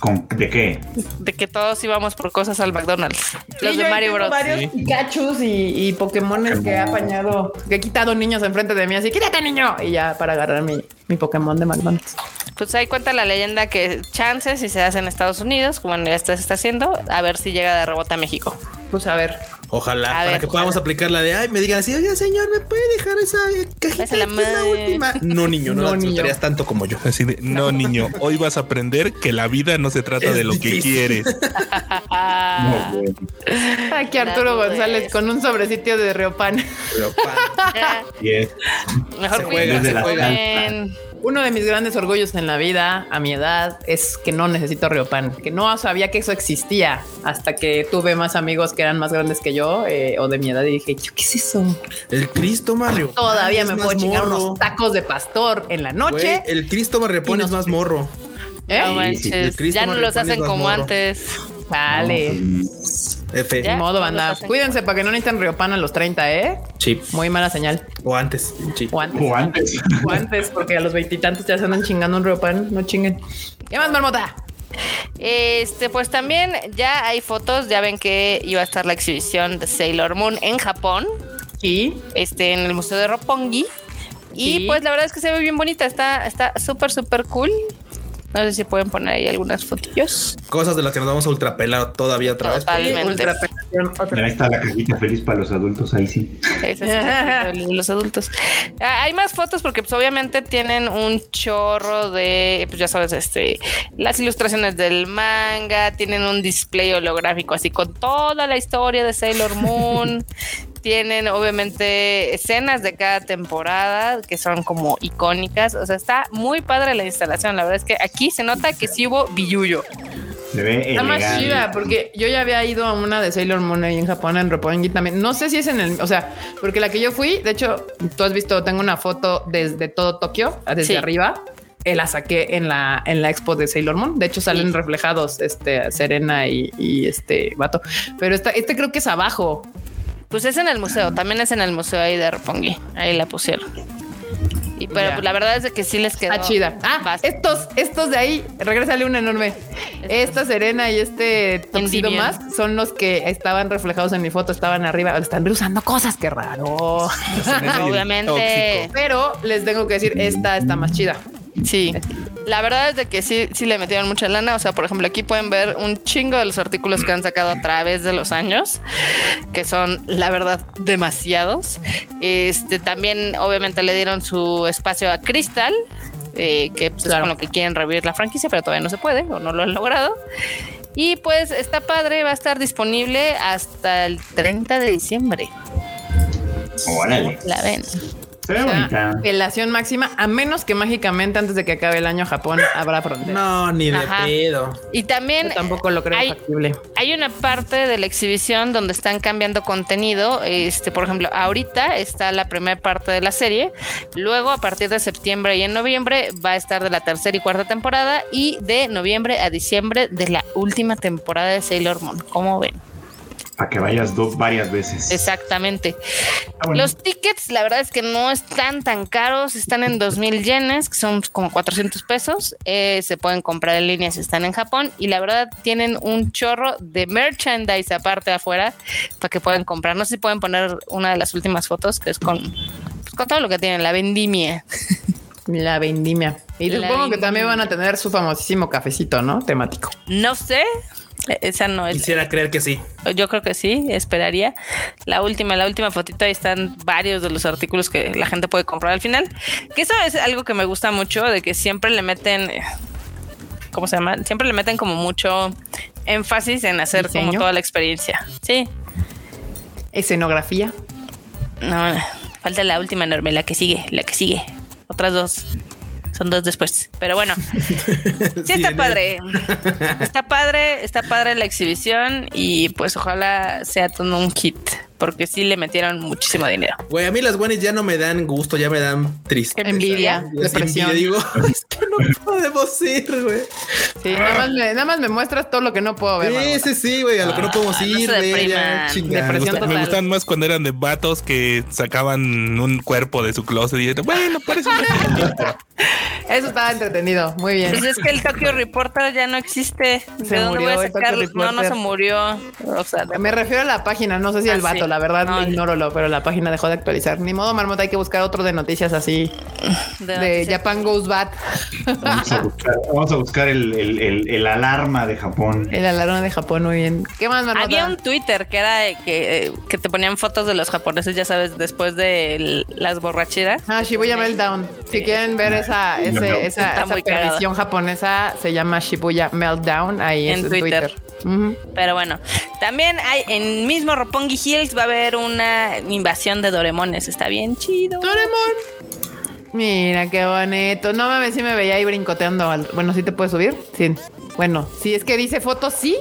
¿Con- ¿De qué? De que todos íbamos por cosas al McDonald's. Los Sí, de Mario Bros. varios Sí. Pikachus y, y Pokémones que he apañado, que he quitado niños enfrente de mí, así, quítate niño, y ya para agarrar mi, mi Pokémon de McDonald's. Pues ahí cuenta la leyenda que chances si se hace en Estados Unidos, como ya está- se está haciendo, a ver si llega de rebote a México. Pues a ver. Ojalá, A para ver, que podamos ojalá. aplicar la de ay, me digan así, oye señor, ¿me puede dejar esa cajita? La que la última? No, niño, no, No, la niño. tanto como yo. Así de, no, niño, hoy vas a aprender que la vida no se trata Es de lo que difícil. quieres. Ah, No. Aquí Arturo González con un sobrecito de Riopan. Pero, pa, Yes. mejor Se juega, se juega. Uno de mis grandes orgullos en la vida, a mi edad, es que no necesito Riopan, que no sabía que eso existía hasta que tuve más amigos que eran más grandes que yo eh, o de mi edad y dije, ¿yo qué es eso? el Cristo Mario. Todavía me puedo chingar morro. unos tacos de pastor en la Güey, noche. el Cristo no es más morro. ¿Eh? No manches, ya no los hacen como morro. antes. Vale. F. Ya. Ni modo, banda. Cuídense para que no necesiten Riopan a los 30, ¿eh? Sí. Muy mala señal. O antes. Sí. O antes. O antes. O antes, porque a los veintitantos ya se andan chingando un Riopan. No chinguen. ¿Qué más, Marmota? Este, pues también ya hay fotos, ya ven que iba a estar la exhibición de Sailor Moon en Japón, Sí. este, en el Museo de Roppongi. Y Sí. pues la verdad es que se ve bien bonita, está está súper, súper cool. No sé si pueden poner ahí algunas fotillos. Cosas de las que nos vamos a ultrapelar todavía otra vez. Total. Totalmente. Ahí está la cajita feliz para los adultos, ahí sí. Los adultos. Ah, Hay más fotos porque pues obviamente tienen un chorro de, pues ya sabes, este, las ilustraciones del manga, tienen un display holográfico así con toda la historia de Sailor Moon. Tienen obviamente escenas de cada temporada que son como icónicas. O sea, está muy padre la instalación. La verdad es que aquí se nota que sí hubo billuyo. Está más chida porque yo ya había ido a una de Sailor Moon ahí en Japón, en Roppongi también. No sé si es en el, o sea, porque la que yo fui, de hecho, tú has visto, tengo una foto desde todo Tokio, desde Sí. arriba. Eh, la saqué en la, en la expo de Sailor Moon. De hecho, salen Sí. reflejados este Serena y, y este vato. Pero esta, este creo que es abajo. Pues es en el museo, también es en el museo ahí de Roppongi. Ahí la pusieron. Y pero la verdad es de que sí les quedó. Ah, chida. Ah, bastante. estos, estos de ahí, regrésale un enorme. Esta Serena y este Tuxedo más son los que estaban reflejados en mi foto, estaban arriba. Están reusando cosas, qué raro. Obviamente. Pero les tengo que decir, esta está más chida. Sí. La verdad es de que sí, sí le metieron mucha lana. O sea, por ejemplo, aquí pueden ver un chingo de los artículos que han sacado a través de los años, que son, la verdad, demasiados. Este también, obviamente, le dieron su espacio a Crystal, eh, que pues, Claro. es con lo que quieren revivir la franquicia, pero todavía no se puede o no lo han logrado. Y pues está padre, va a estar disponible hasta el 30 de diciembre. Órale. La ven. Se O sea, bonita. pelación máxima, a menos que mágicamente antes de que acabe el año Japón habrá frontera. No, ni de Ajá. pedo. Y también Yo tampoco lo creo hay- factible. Hay una parte de la exhibición donde están cambiando contenido. Este, por ejemplo, ahorita está la primera parte de la serie. Luego, a partir de septiembre y en noviembre, va a estar de la tercera y cuarta temporada. Y de noviembre a diciembre de la última temporada de Sailor Moon. ¿Cómo ven? Para que vayas dos varias veces. Exactamente. Ah, bueno. Los tickets, la verdad es que no están tan caros, están en 2000 yenes, que son como 400 pesos. Eh, se pueden comprar en línea si están en Japón. Y la verdad, tienen un chorro de merchandise aparte afuera para que puedan comprar. No sé si pueden poner una de las últimas fotos, que es con, pues, con todo lo que tienen, la vendimia. La vendimia. Y La supongo que también van a tener su famosísimo cafecito, ¿no? Temático. No sé. Esa no es. Quisiera creer que sí. Yo creo que sí, esperaría. La última, la última fotito, ahí están varios de los artículos que la gente puede comprar al final. Que eso es algo que me gusta mucho, de que siempre le meten, ¿cómo se llama? Siempre le meten como mucho énfasis en hacer como ¿Diseño? toda la experiencia. Sí, Escenografía. no, falta la última enorme, la que sigue, la que sigue. Otras dos. Son dos después. Pero bueno, sí está padre. Está padre, está padre la exhibición y pues ojalá sea todo un hit, porque sí le metieron muchísimo dinero. Güey, a mí las guanis ya no me dan gusto, ya me dan tristeza. Envidia, Ya, depresión. envidia, Digo, es que no podemos ir, güey. Sí, nada más, me, nada más me muestras todo lo que no puedo ver. Sí, sí, sí, güey, a lo que no podemos Ah, no ir, güey. chingada. Me, gusta- gustan más cuando eran de vatos que sacaban un cuerpo de su closet y bueno, parece un Eso estaba entretenido. Muy bien. Pues es que el Tokyo Reporter ya no existe. Se ¿De dónde murió voy a sacar? No, no se murió. O sea, Me refiero a la página, no sé si Ah, el vato, la verdad, No, ignóralo, pero la página dejó de actualizar. Ni modo, Marmota, hay que buscar otro de noticias así, de de noticias. Japan Goes Bad, Vamos a buscar, vamos a buscar el, el- el- el alarma de Japón. el alarma de Japón, muy bien. ¿Qué más, Marmota? Había un Twitter que era que, eh, que te ponían fotos de los japoneses, ya sabes, después de el- las borracheras. Ah, Shibuya Meltdown. Si quieren ver esa, ese- No, no. esa, esa perdición japonesa, se llama Shibuya Meltdown. Ahí En es en Twitter. Pero bueno, también hay en mismo Roppongi Hills va a haber una invasión de Doremones. Está bien chido. Mira, qué bonito. No mames, sí me veía ahí brincoteando. al- Bueno, ¿sí te puedes subir? Sí. Bueno, sí, es que dice fotos, sí.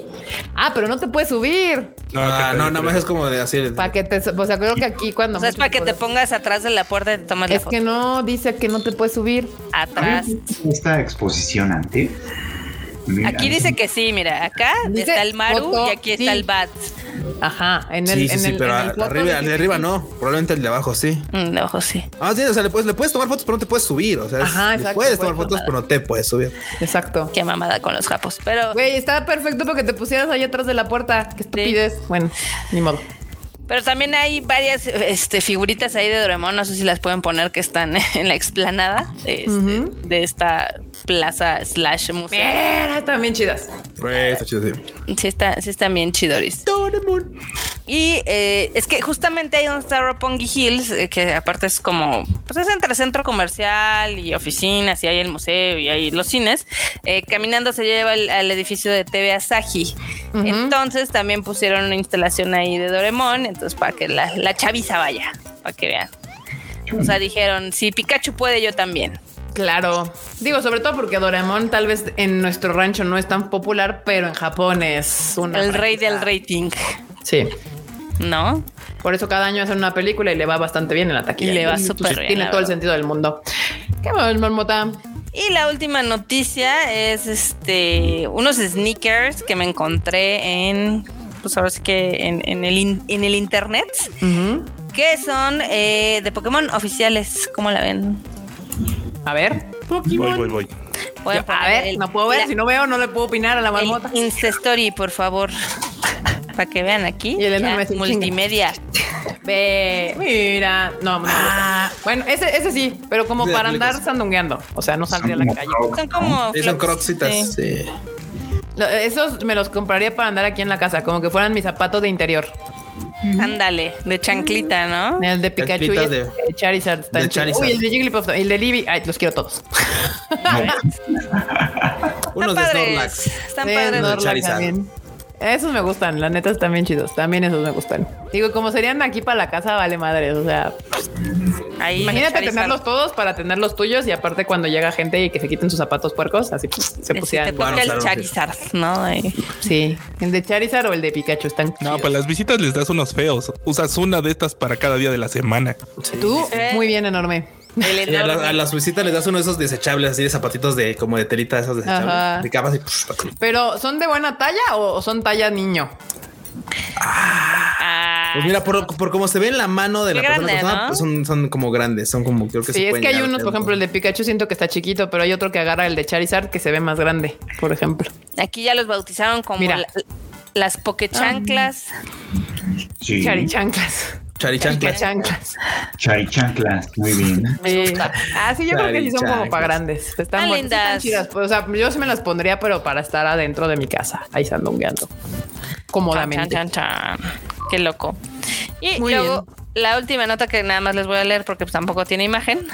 Ah, pero no te puedes subir. Ah, no, nada más es como de así. Para que te... O sea, creo que aquí cuando... O sea, es para que te pongas atrás de la puerta y te la Es foto. que no, dice que no te puedes subir. Atrás. Esta exposición antes. Mira, Aquí dice que sí, mira, acá Dice está el Maru foto, y aquí está sí. el Bat. Ajá, en el, Sí, sí, en sí, el, pero en el arriba, de arriba no. Probablemente el de abajo sí. Mm, De ojo, sí. Ah, sí, o sea, le puedes, le puedes tomar fotos, pero no te puedes subir. O sea, Ajá, le exacto, puedes puedes tomar fotos, pero no te puedes subir. Exacto. Qué mamada con los japos. Pero, Güey, estaba perfecto porque te pusieras ahí atrás de la puerta. Qué estupidez. Bueno, ni modo. pero también hay varias este, figuritas ahí de Doraemon. No sé si las pueden poner que están en la explanada este, de esta plaza slash museo. Mira, están bien chidas. Güey, está chido, sí. Sí, está, sí están bien chidoris. Y eh, es que justamente ahí donde está Roppongi Hills, eh, que aparte es como, pues es entre centro comercial y oficinas, y hay el museo y hay los cines, eh, caminando se lleva al, al edificio de TV Asahi. Ujú. Entonces también pusieron una instalación ahí de Doremon, entonces para que la, la chaviza vaya, para que vean. O sea, dijeron, si Pikachu puede, yo también. Claro. Digo, sobre todo porque Doraemon tal vez en nuestro rancho no es tan popular, pero en Japón es una. El rey del rating, Sí. ¿no? Por eso cada año hacen una película y le va bastante bien en la taquilla. Y le va súper bien, Tiene todo el sentido del mundo. ¿Qué mal, marmota? Y la última noticia es este unos sneakers que me encontré en pues ahora sí que en, en el in- en el internet que son eh, de Pokémon oficiales, ¿cómo la ven? A ver. Voy, voy, voy. Voy Yo- a ver, el- no puedo ver. la- Si no veo, no le puedo opinar a la marmota. Instastory, por favor. Para que vean aquí. Y el ya, multimedia. Ve, mira. No, no. Ah. Bueno, ese, ese sí, pero como Sí, para andar sandungueando. O sea, no saldría a la calle. Son ¿no? como Sí, son flocks, croxitas. sí. Esos me los compraría para andar aquí en la casa, como que fueran mis zapatos de interior. Ándale, de chanclita, ¿no? El de Pikachu y el de- de Charizard. de. Charizard. Uy, el de Jigglypuff el de Libby. Ay, los quiero todos. Unos Están de padres. Snorlax. Están padres. Snorlax. Esos me gustan, la neta están bien chidos. También esos me gustan. Digo, como serían aquí para la casa, vale madres. O sea, Ahí, imagínate tenerlos todos para tener los tuyos y aparte cuando llega gente y que se quiten sus zapatos puercos, así pues, se Si te pusieran. toca Bueno, el claro, sí. Charizard, ¿no? Sí, el de Charizard o el de Pikachu están. No, chidos. pues las visitas les das unos feos. Usas una de estas para cada día de la semana. Tú, Eh. muy bien, enorme. El Y a, la- a las visitas les das uno de esos desechables, así de zapatitos de como de telita, esos desechables. Ajá. De camas y Pero, ¿son de buena talla o son talla niño? Ah, Pues mira, por, por como se ve en la mano de la persona, grande, persona, ¿no? pues son, son como grandes, son como creo que Sí, se es que hay unos, por ejemplo, el de Pikachu siento que está chiquito, pero hay otro que agarra el de Charizard que se ve más grande, por ejemplo. Aquí ya los bautizaron como Mira. la- las pokechanclas. Sí, Charichanclas. Charichanclas. Chanclas. charichanclas, muy bien. Sí. Ah, sí, yo creo que sí son como para grandes. Están, buenas, están lindas. chidas. Pues, o sea, yo sí me las pondría, pero para estar adentro de mi casa, ahí sandungueando. Cómodamente. chan, chan, chan. Qué loco. Y Muy luego, la última nota que nada más les voy a leer porque pues, tampoco tiene imagen.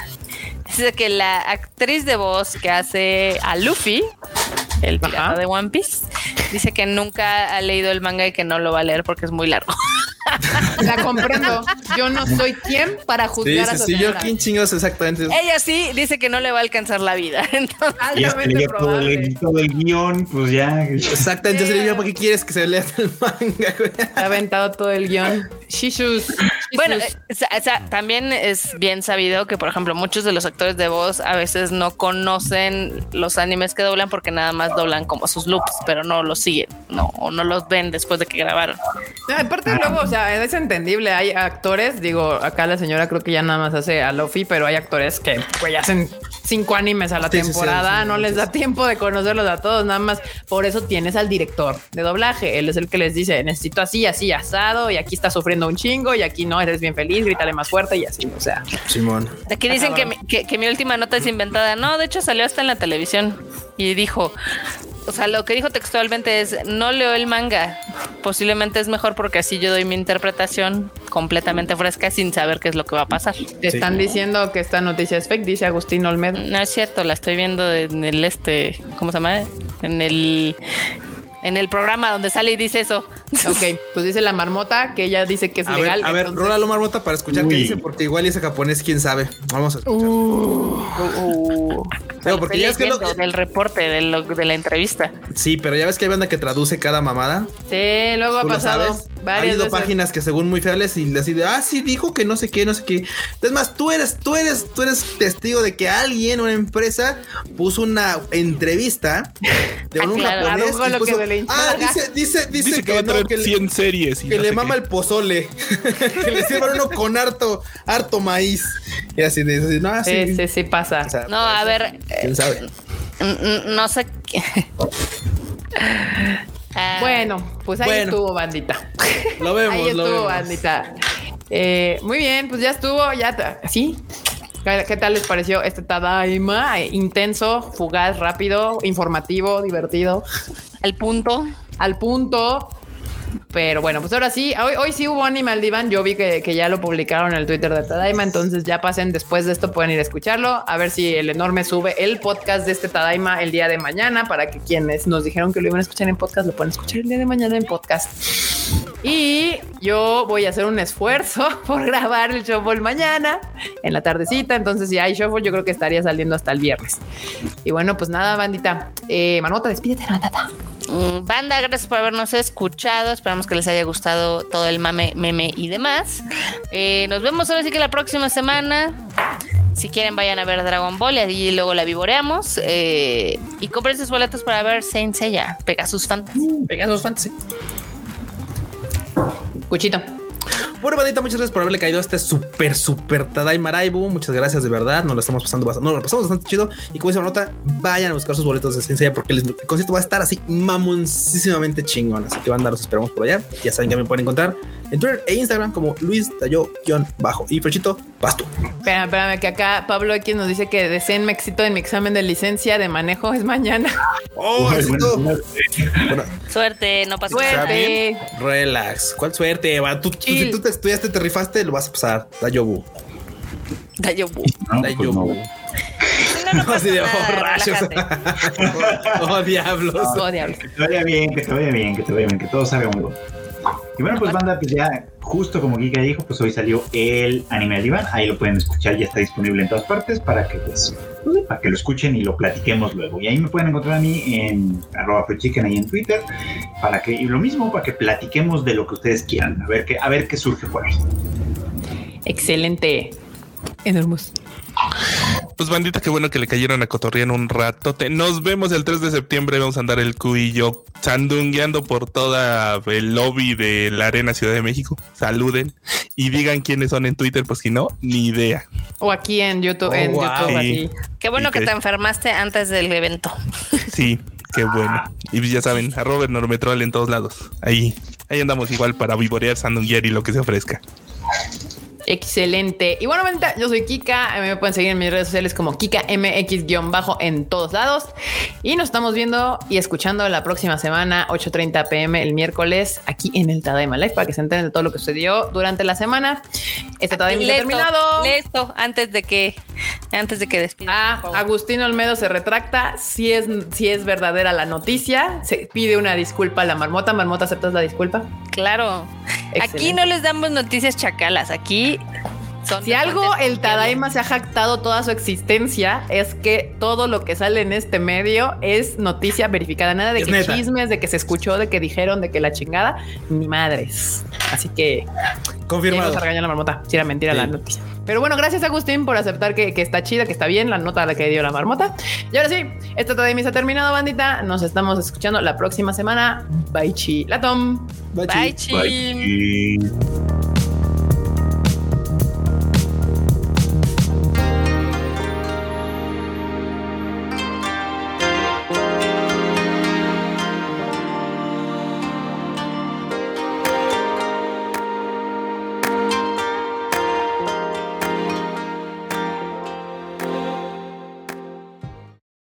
Es de que la actriz de voz que hace a Luffy, el pirata Ajá. de One Piece, dice que nunca ha leído el manga y que no lo va a leer porque es muy largo. La comprendo. Yo no soy quien para Sí, juzgar a sí, esa sí, yo quién chingados exactamente. Ella sí dice que no le va a alcanzar la vida. Entonces, Altamente todo el, todo el guion, pues ya. Exactamente, yo yo, ¿para qué quieres que se lea el manga, güey? Ha aventado todo el guion. Shishus. Bueno, eh, o sea, o sea, también es bien sabido que, por ejemplo, muchos de los actores de voz a veces no conocen los animes que doblan porque nada más doblan como sus loops, pero no los siguen, no, o no los ven después de que grabaron. No, aparte luego, o sea, es entendible. Hay actores, digo, acá la señora creo que ya nada más hace a Luffy, pero hay actores que pues hacen cinco animes a la Sí, sí, sí, temporada, sí, no sí, les sí. da tiempo de conocerlos a todos, nada más. Por eso tienes al director de doblaje. Él es el que les dice, necesito así, así, asado, y aquí está sufriendo un chingo, y aquí no, eres bien feliz, grítale más fuerte y así, o sea. Simón. Aquí dicen que mi, que, que mi última nota es inventada. No, de hecho salió hasta en la televisión y dijo, o sea, lo que dijo textualmente es, no leo el manga. Posiblemente es mejor porque así yo doy mi interpretación completamente fresca sin saber qué es lo que va a pasar. Te están diciendo que esta noticia es fake, dice Agustín Olmedo. No es cierto, la estoy viendo en el este, ¿cómo se llama? En el en el programa donde sale y dice eso. Ok, pues dice la marmota que ella dice que es A legal. ver, a ver, entonces- rólalo marmota para escuchar qué dice, porque igual ese japonés, quién sabe. Vamos a escuchar. Uh, Digo, porque ya es que lo- del reporte de, lo- de la entrevista. Sí, pero ya ves que hay banda que traduce cada mamada. sí, luego ha ¿Tú lo pasado. Ha Varias habido veces. páginas que según muy feales y así de, ah, sí, dijo que no sé qué, no sé qué. Es más, tú eres, tú eres, tú eres testigo de que alguien, una empresa, puso una entrevista de Ah, un claro. japonés. Lo puso, que ah, dice, dice, dice, Dice, que, no, que le- 100 series. y que no le mama qué. el pozole, que le sirvan uno con harto, harto maíz. Y así de, así, no, así. Sí, sí, sí pasa. O sea, No, a ser. ver, ¿Quién sabe? mm, no sé. qué. Ah, Bueno, pues ahí Bueno. estuvo, bandita. Lo vemos, ahí lo estuvo, vemos. bandita. Eh, muy bien, pues ya estuvo, ya. ¿Sí? ¿Qué, qué tal les pareció este Tadaima? Eh, intenso, fugaz, rápido, informativo, divertido, al punto. al punto. Pero bueno, pues ahora sí, hoy, hoy sí hubo Animal Divan. Yo vi que, que ya lo publicaron en el Twitter de Tadaima. Entonces ya pasen después de esto, pueden ir a escucharlo. A ver si el enorme sube el podcast de este Tadaima el día de mañana para que quienes nos dijeron que lo iban a escuchar en podcast lo puedan escuchar el día de mañana en podcast. Y yo voy a hacer un esfuerzo por grabar el shuffle mañana en la tardecita. Entonces, si hay shuffle, yo creo que estaría saliendo hasta el viernes. Y bueno, pues nada, bandita. Eh, Manota, despídete, Manota. Mm, Banda, gracias por habernos escuchado. Esperamos que les haya gustado todo el mame, meme y demás. Eh, nos vemos ahora sí que la próxima semana. Si quieren, vayan a ver Dragon Ball y allí luego la vivoreamos. Eh, y compren sus boletos para ver Saint Seiya, Pegasus Fantasy. Pegasus Fantasy. Cuchito. Bueno, bandita, muchas gracias por haberle caído a este súper, súper Tadaima Raibu. Muchas gracias, de verdad. Nos lo estamos pasando bastante, nos lo pasamos bastante chido. Y como dice la nota, vayan a buscar sus boletos de Sensei porque el concierto va a estar así mamoncísimamente chingón. Así que banda, los esperamos por allá. Ya saben que me pueden encontrar en Twitter e Instagram como Luis Tayo-bajo. Y Frechito, vas tú. Espérame, espérame, que acá Pablo X nos dice que deseen éxito en mi examen de licencia de manejo es mañana. Oh, bueno, Bueno, Suerte, no pasa nada. Suerte. relax. ¿Cuál suerte? Va, tú, tú- si tú te estudiaste, te rifaste, lo vas a pasar. Dayobu. Dayobu. no, pues Dayobu. no. Si no, no pasa nada, oh, rayos. oh, diablos. Oh, diablo. Que te vaya bien, que te vaya bien, que te vaya bien, que todo salga muy bueno. Y bueno, pues banda, pues ya justo como Giga dijo, pues hoy salió el anime del Iván, ahí lo pueden escuchar, ya está disponible en todas partes para que pues, pues, para que lo escuchen y lo platiquemos luego. Y ahí me pueden encontrar a mí en arroba chicken ahí en Twitter, para que, y lo mismo, para que platiquemos de lo que ustedes quieran, a ver qué, a ver qué surge por ahí. Excelente. Enormous. Pues bandita, qué bueno que le cayeron a cotorrear un ratote. Nos vemos el 3 de septiembre. Vamos a andar el Q y yo sandungueando por toda el lobby de la Arena Ciudad de México. Saluden y digan quiénes son en Twitter, pues si no, ni idea. O aquí en YouTube, Oh, en wow. YouTube, Sí. así. Qué bueno ¿Y que te enfermaste antes del evento. Sí, qué bueno. Y ya saben, a Robert Normetrol en todos lados. Ahí, ahí andamos igual para vivorear, sandunguear y lo que se ofrezca. Excelente. Y bueno, venta, yo soy Kika. Me pueden seguir en mis redes sociales como Kika MX-bajo en todos lados. Y nos estamos viendo y escuchando la próxima semana, 8:30 pm el miércoles, aquí en el Tadaima Live, para que se enteren de todo lo que sucedió durante la semana. Este Tadaima está terminado. lee esto antes de que antes de que despida. Ah. Agustín Olmedo se retracta. Si es, si es verdadera la noticia, se pide una disculpa a la marmota. Marmota, ¿aceptas la disculpa? Claro. Aquí no les damos noticias chacalas. Aquí son Si algo el Tadaima se ha jactado toda su existencia es que todo lo que sale en este medio es noticia verificada. Nada de Es que neta. chismes, de que se escuchó, de que dijeron, de que la chingada, ni madres. Así que Confirmado. nos regañó la marmota. Si era mentira Sí. la noticia. Pero bueno, gracias Agustín por aceptar que, que está chida, que está bien la nota a la que dio la marmota. Y ahora sí, este Tadaima se ha terminado, bandita. Nos estamos escuchando la próxima semana. Bye chi. Latom. Bye, Bye, chi. chim. Bye.